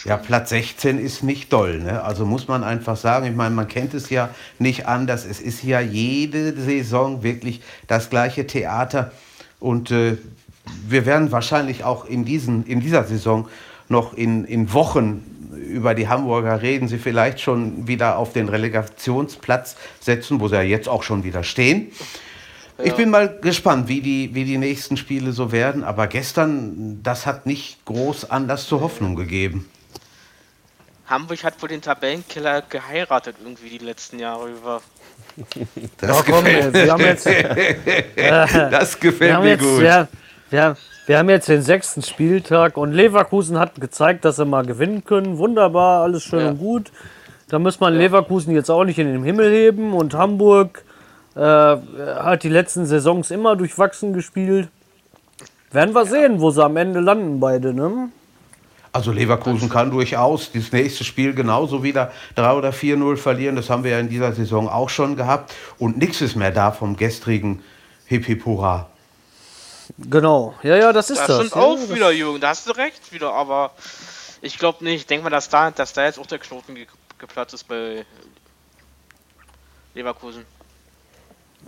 Ja, Platz 16 ist nicht doll. Ne? Also muss man einfach sagen, ich meine, man kennt es ja nicht anders. Es ist ja jede Saison wirklich das gleiche Theater. Und äh, wir werden wahrscheinlich auch in, diesen, in dieser Saison noch in, in Wochen über die Hamburger reden, sie vielleicht schon wieder auf den Relegationsplatz setzen, wo sie ja jetzt auch schon wieder stehen. Ja. Ich bin mal gespannt, wie die, wie die nächsten Spiele so werden. Aber gestern, das hat nicht groß Anlass zur Hoffnung gegeben. Hamburg hat wohl den Tabellenkiller geheiratet irgendwie die letzten Jahre über. *laughs* *laughs* Das, gefällt, mir. jetzt, das gefällt mir gut. Wir, wir, wir haben jetzt den sechsten Spieltag und Leverkusen hat gezeigt, dass sie mal gewinnen können. Wunderbar, alles schön ja. und gut. Da muss man ja. Leverkusen jetzt auch nicht in den Himmel heben. Und Hamburg äh, hat die letzten Saisons immer durchwachsen gespielt. Werden wir sehen, wo sie am Ende landen, beide, ne? Also Leverkusen kann durchaus das nächste Spiel genauso wieder 3 oder 4-0 verlieren. Das haben wir ja in dieser Saison auch schon gehabt. Und nichts ist mehr da vom gestrigen Hip Hip Hurra. Genau, ja, ja, das ist das. Das stimmt auch ja, wieder, Jürgen, da hast du recht wieder, aber ich glaube nicht. Ich denke mal, dass da, dass da jetzt auch der Knoten ge geplatzt ist bei Leverkusen.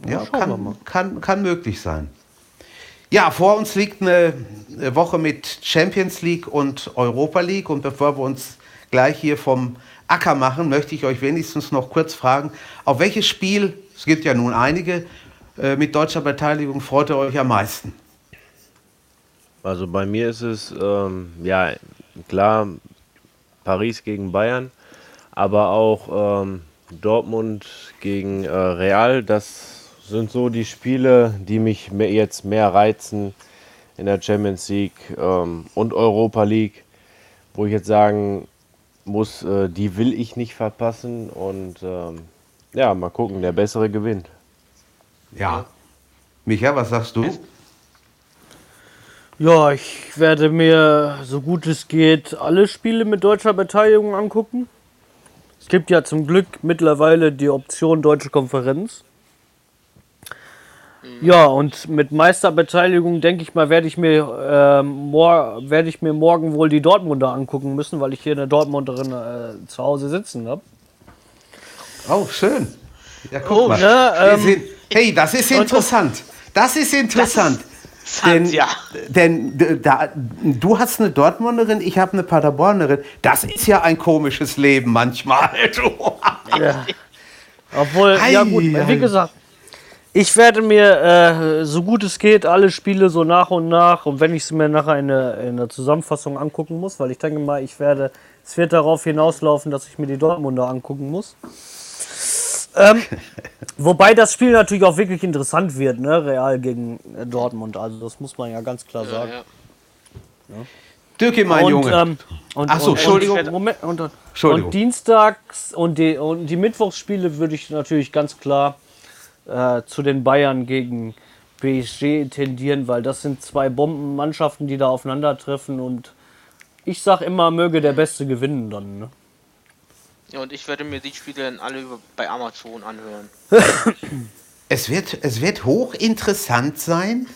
Ja, kann, kann, kann möglich sein. Ja, vor uns liegt eine Woche mit Champions League und Europa League. Und bevor wir uns gleich hier vom Acker machen, möchte ich euch wenigstens noch kurz fragen, auf welches Spiel, es gibt ja nun einige, äh, mit deutscher Beteiligung freut ihr euch am meisten? Also bei mir ist es ähm, ja klar Paris gegen Bayern, aber auch ähm, Dortmund gegen äh, Real. Das sind so die Spiele, die mich mehr, jetzt mehr reizen in der Champions League ähm, und Europa League, wo ich jetzt sagen muss, äh, die will ich nicht verpassen und ähm, ja, mal gucken, der bessere gewinnt. Ja. Micha, was sagst du? Ja, ich werde mir, so gut es geht, alle Spiele mit deutscher Beteiligung angucken. Es gibt ja zum Glück mittlerweile die Option Deutsche Konferenz. Ja, und mit Meisterbeteiligung denke ich mal, werde ich mir äh, werde ich mir morgen wohl die Dortmunder angucken müssen, weil ich hier eine Dortmunderin äh, zu Hause sitzen habe. Oh, schön. Ja, guck oh, mal. Ja, ähm, hey, das ist interessant. Das ist interessant. Denn, ja. denn da, du hast eine Dortmunderin, ich habe eine Paderbornerin. Das ist ja ein komisches Leben manchmal. *laughs* ja. Obwohl, Ei, ja gut, wie gesagt, ich werde mir, äh, so gut es geht, alle Spiele so nach und nach und wenn ich sie mir nachher in der, in der Zusammenfassung angucken muss, weil ich denke mal, ich werde, es wird darauf hinauslaufen, dass ich mir die Dortmunder angucken muss. Ähm, *laughs* wobei das Spiel natürlich auch wirklich interessant wird, ne? Real gegen äh, Dortmund. Also das muss man ja ganz klar ja, sagen. Ja. Ja. Dürke, mein und, Junge. Ähm, und, Achso, Entschuldigung. Und, Moment, und, Entschuldigung. Und dienstags und die, und die Mittwochsspiele würde ich natürlich ganz klar äh, zu den Bayern gegen PSG tendieren, weil das sind zwei Bombenmannschaften, die da aufeinandertreffen und ich sag immer, möge der Beste gewinnen dann. Ne? Ja, und ich werde mir die Spiele dann alle bei Amazon anhören. *coughs* es, wird, es wird hochinteressant sein,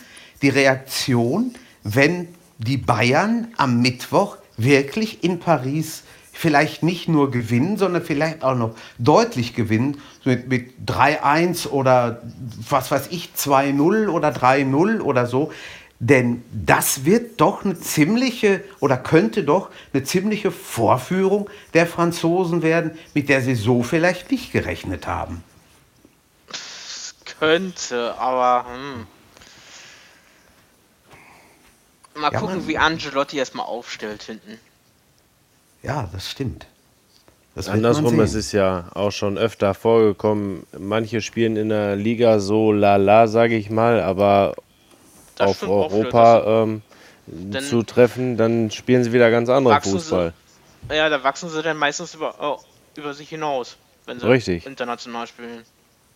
die Reaktion, wenn die Bayern am Mittwoch wirklich in Paris vielleicht nicht nur gewinnen, sondern vielleicht auch noch deutlich gewinnen, mit, mit 3-1 oder was weiß ich, 2-0 oder 3-0 oder so. Denn das wird doch eine ziemliche oder könnte doch eine ziemliche Vorführung der Franzosen werden, mit der sie so vielleicht nicht gerechnet haben. Könnte, aber hm. mal ja, gucken, wie Angelotti erstmal aufstellt hinten. Ja, das stimmt. Das Andersrum, es ist ja auch schon öfter vorgekommen, manche spielen in der Liga so lala, sage ich mal, aber das auf Europa ähm, zu treffen, dann spielen sie wieder ganz anderen Fußball. Sie, ja, da wachsen sie dann meistens über, oh, über sich hinaus, wenn sie Richtig. international spielen.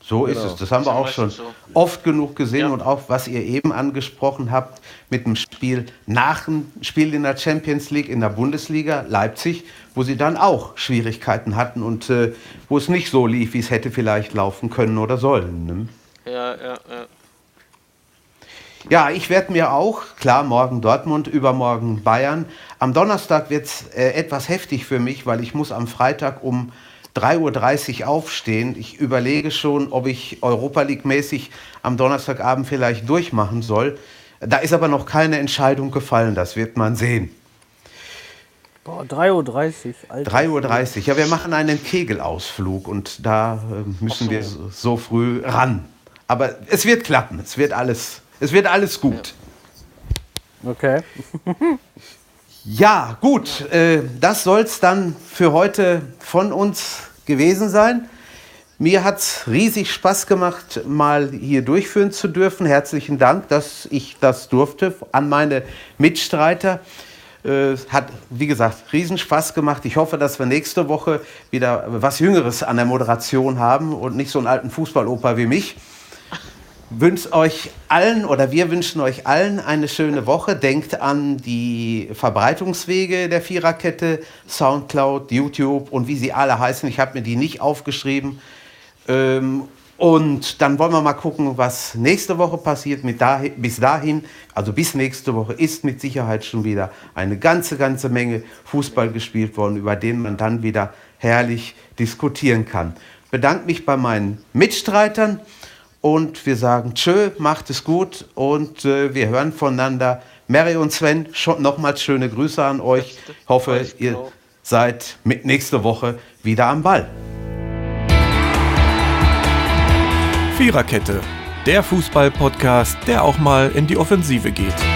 So genau. ist es. Das haben wir auch schon so. oft genug gesehen ja. und auch, was ihr eben angesprochen habt mit dem Spiel nach dem Spiel in der Champions League, in der Bundesliga Leipzig, wo sie dann auch Schwierigkeiten hatten und äh, wo es nicht so lief, wie es hätte vielleicht laufen können oder sollen. Ne? Ja, ja, ja. Ja, ich werde mir auch, klar, morgen Dortmund, übermorgen Bayern. Am Donnerstag wird es äh, etwas heftig für mich, weil ich muss am Freitag um 3.30 Uhr aufstehen. Ich überlege schon, ob ich Europa League-mäßig am Donnerstagabend vielleicht durchmachen soll. Da ist aber noch keine Entscheidung gefallen, das wird man sehen. Boah, 3.30 Uhr. 3.30 Uhr. Ja, wir machen einen Kegelausflug und da äh, müssen so. wir so früh ran. Aber es wird klappen, es wird alles, es wird alles gut. Okay. *laughs* ja, gut, äh, das soll es dann für heute von uns gewesen sein. Mir hat es riesig Spaß gemacht, mal hier durchführen zu dürfen. Herzlichen Dank, dass ich das durfte an meine Mitstreiter. Äh, hat, wie gesagt, riesen Spaß gemacht. Ich hoffe, dass wir nächste Woche wieder was Jüngeres an der Moderation haben und nicht so einen alten Fußballoper wie mich. Wünsche euch allen oder wir wünschen euch allen eine schöne Woche. Denkt an die Verbreitungswege der Viererkette, Soundcloud, YouTube und wie sie alle heißen. Ich habe mir die nicht aufgeschrieben. Ähm, und dann wollen wir mal gucken, was nächste Woche passiert. Mit dahin, bis dahin, also bis nächste Woche, ist mit Sicherheit schon wieder eine ganze, ganze Menge Fußball gespielt worden, über den man dann wieder herrlich diskutieren kann. Bedanke mich bei meinen Mitstreitern und wir sagen Tschö, macht es gut und äh, wir hören voneinander. Mary und Sven, schon nochmals schöne Grüße an euch. Ich hoffe, ihr seid mit nächste Woche wieder am Ball. Viererkette, der Fußball-Podcast, der auch mal in die Offensive geht.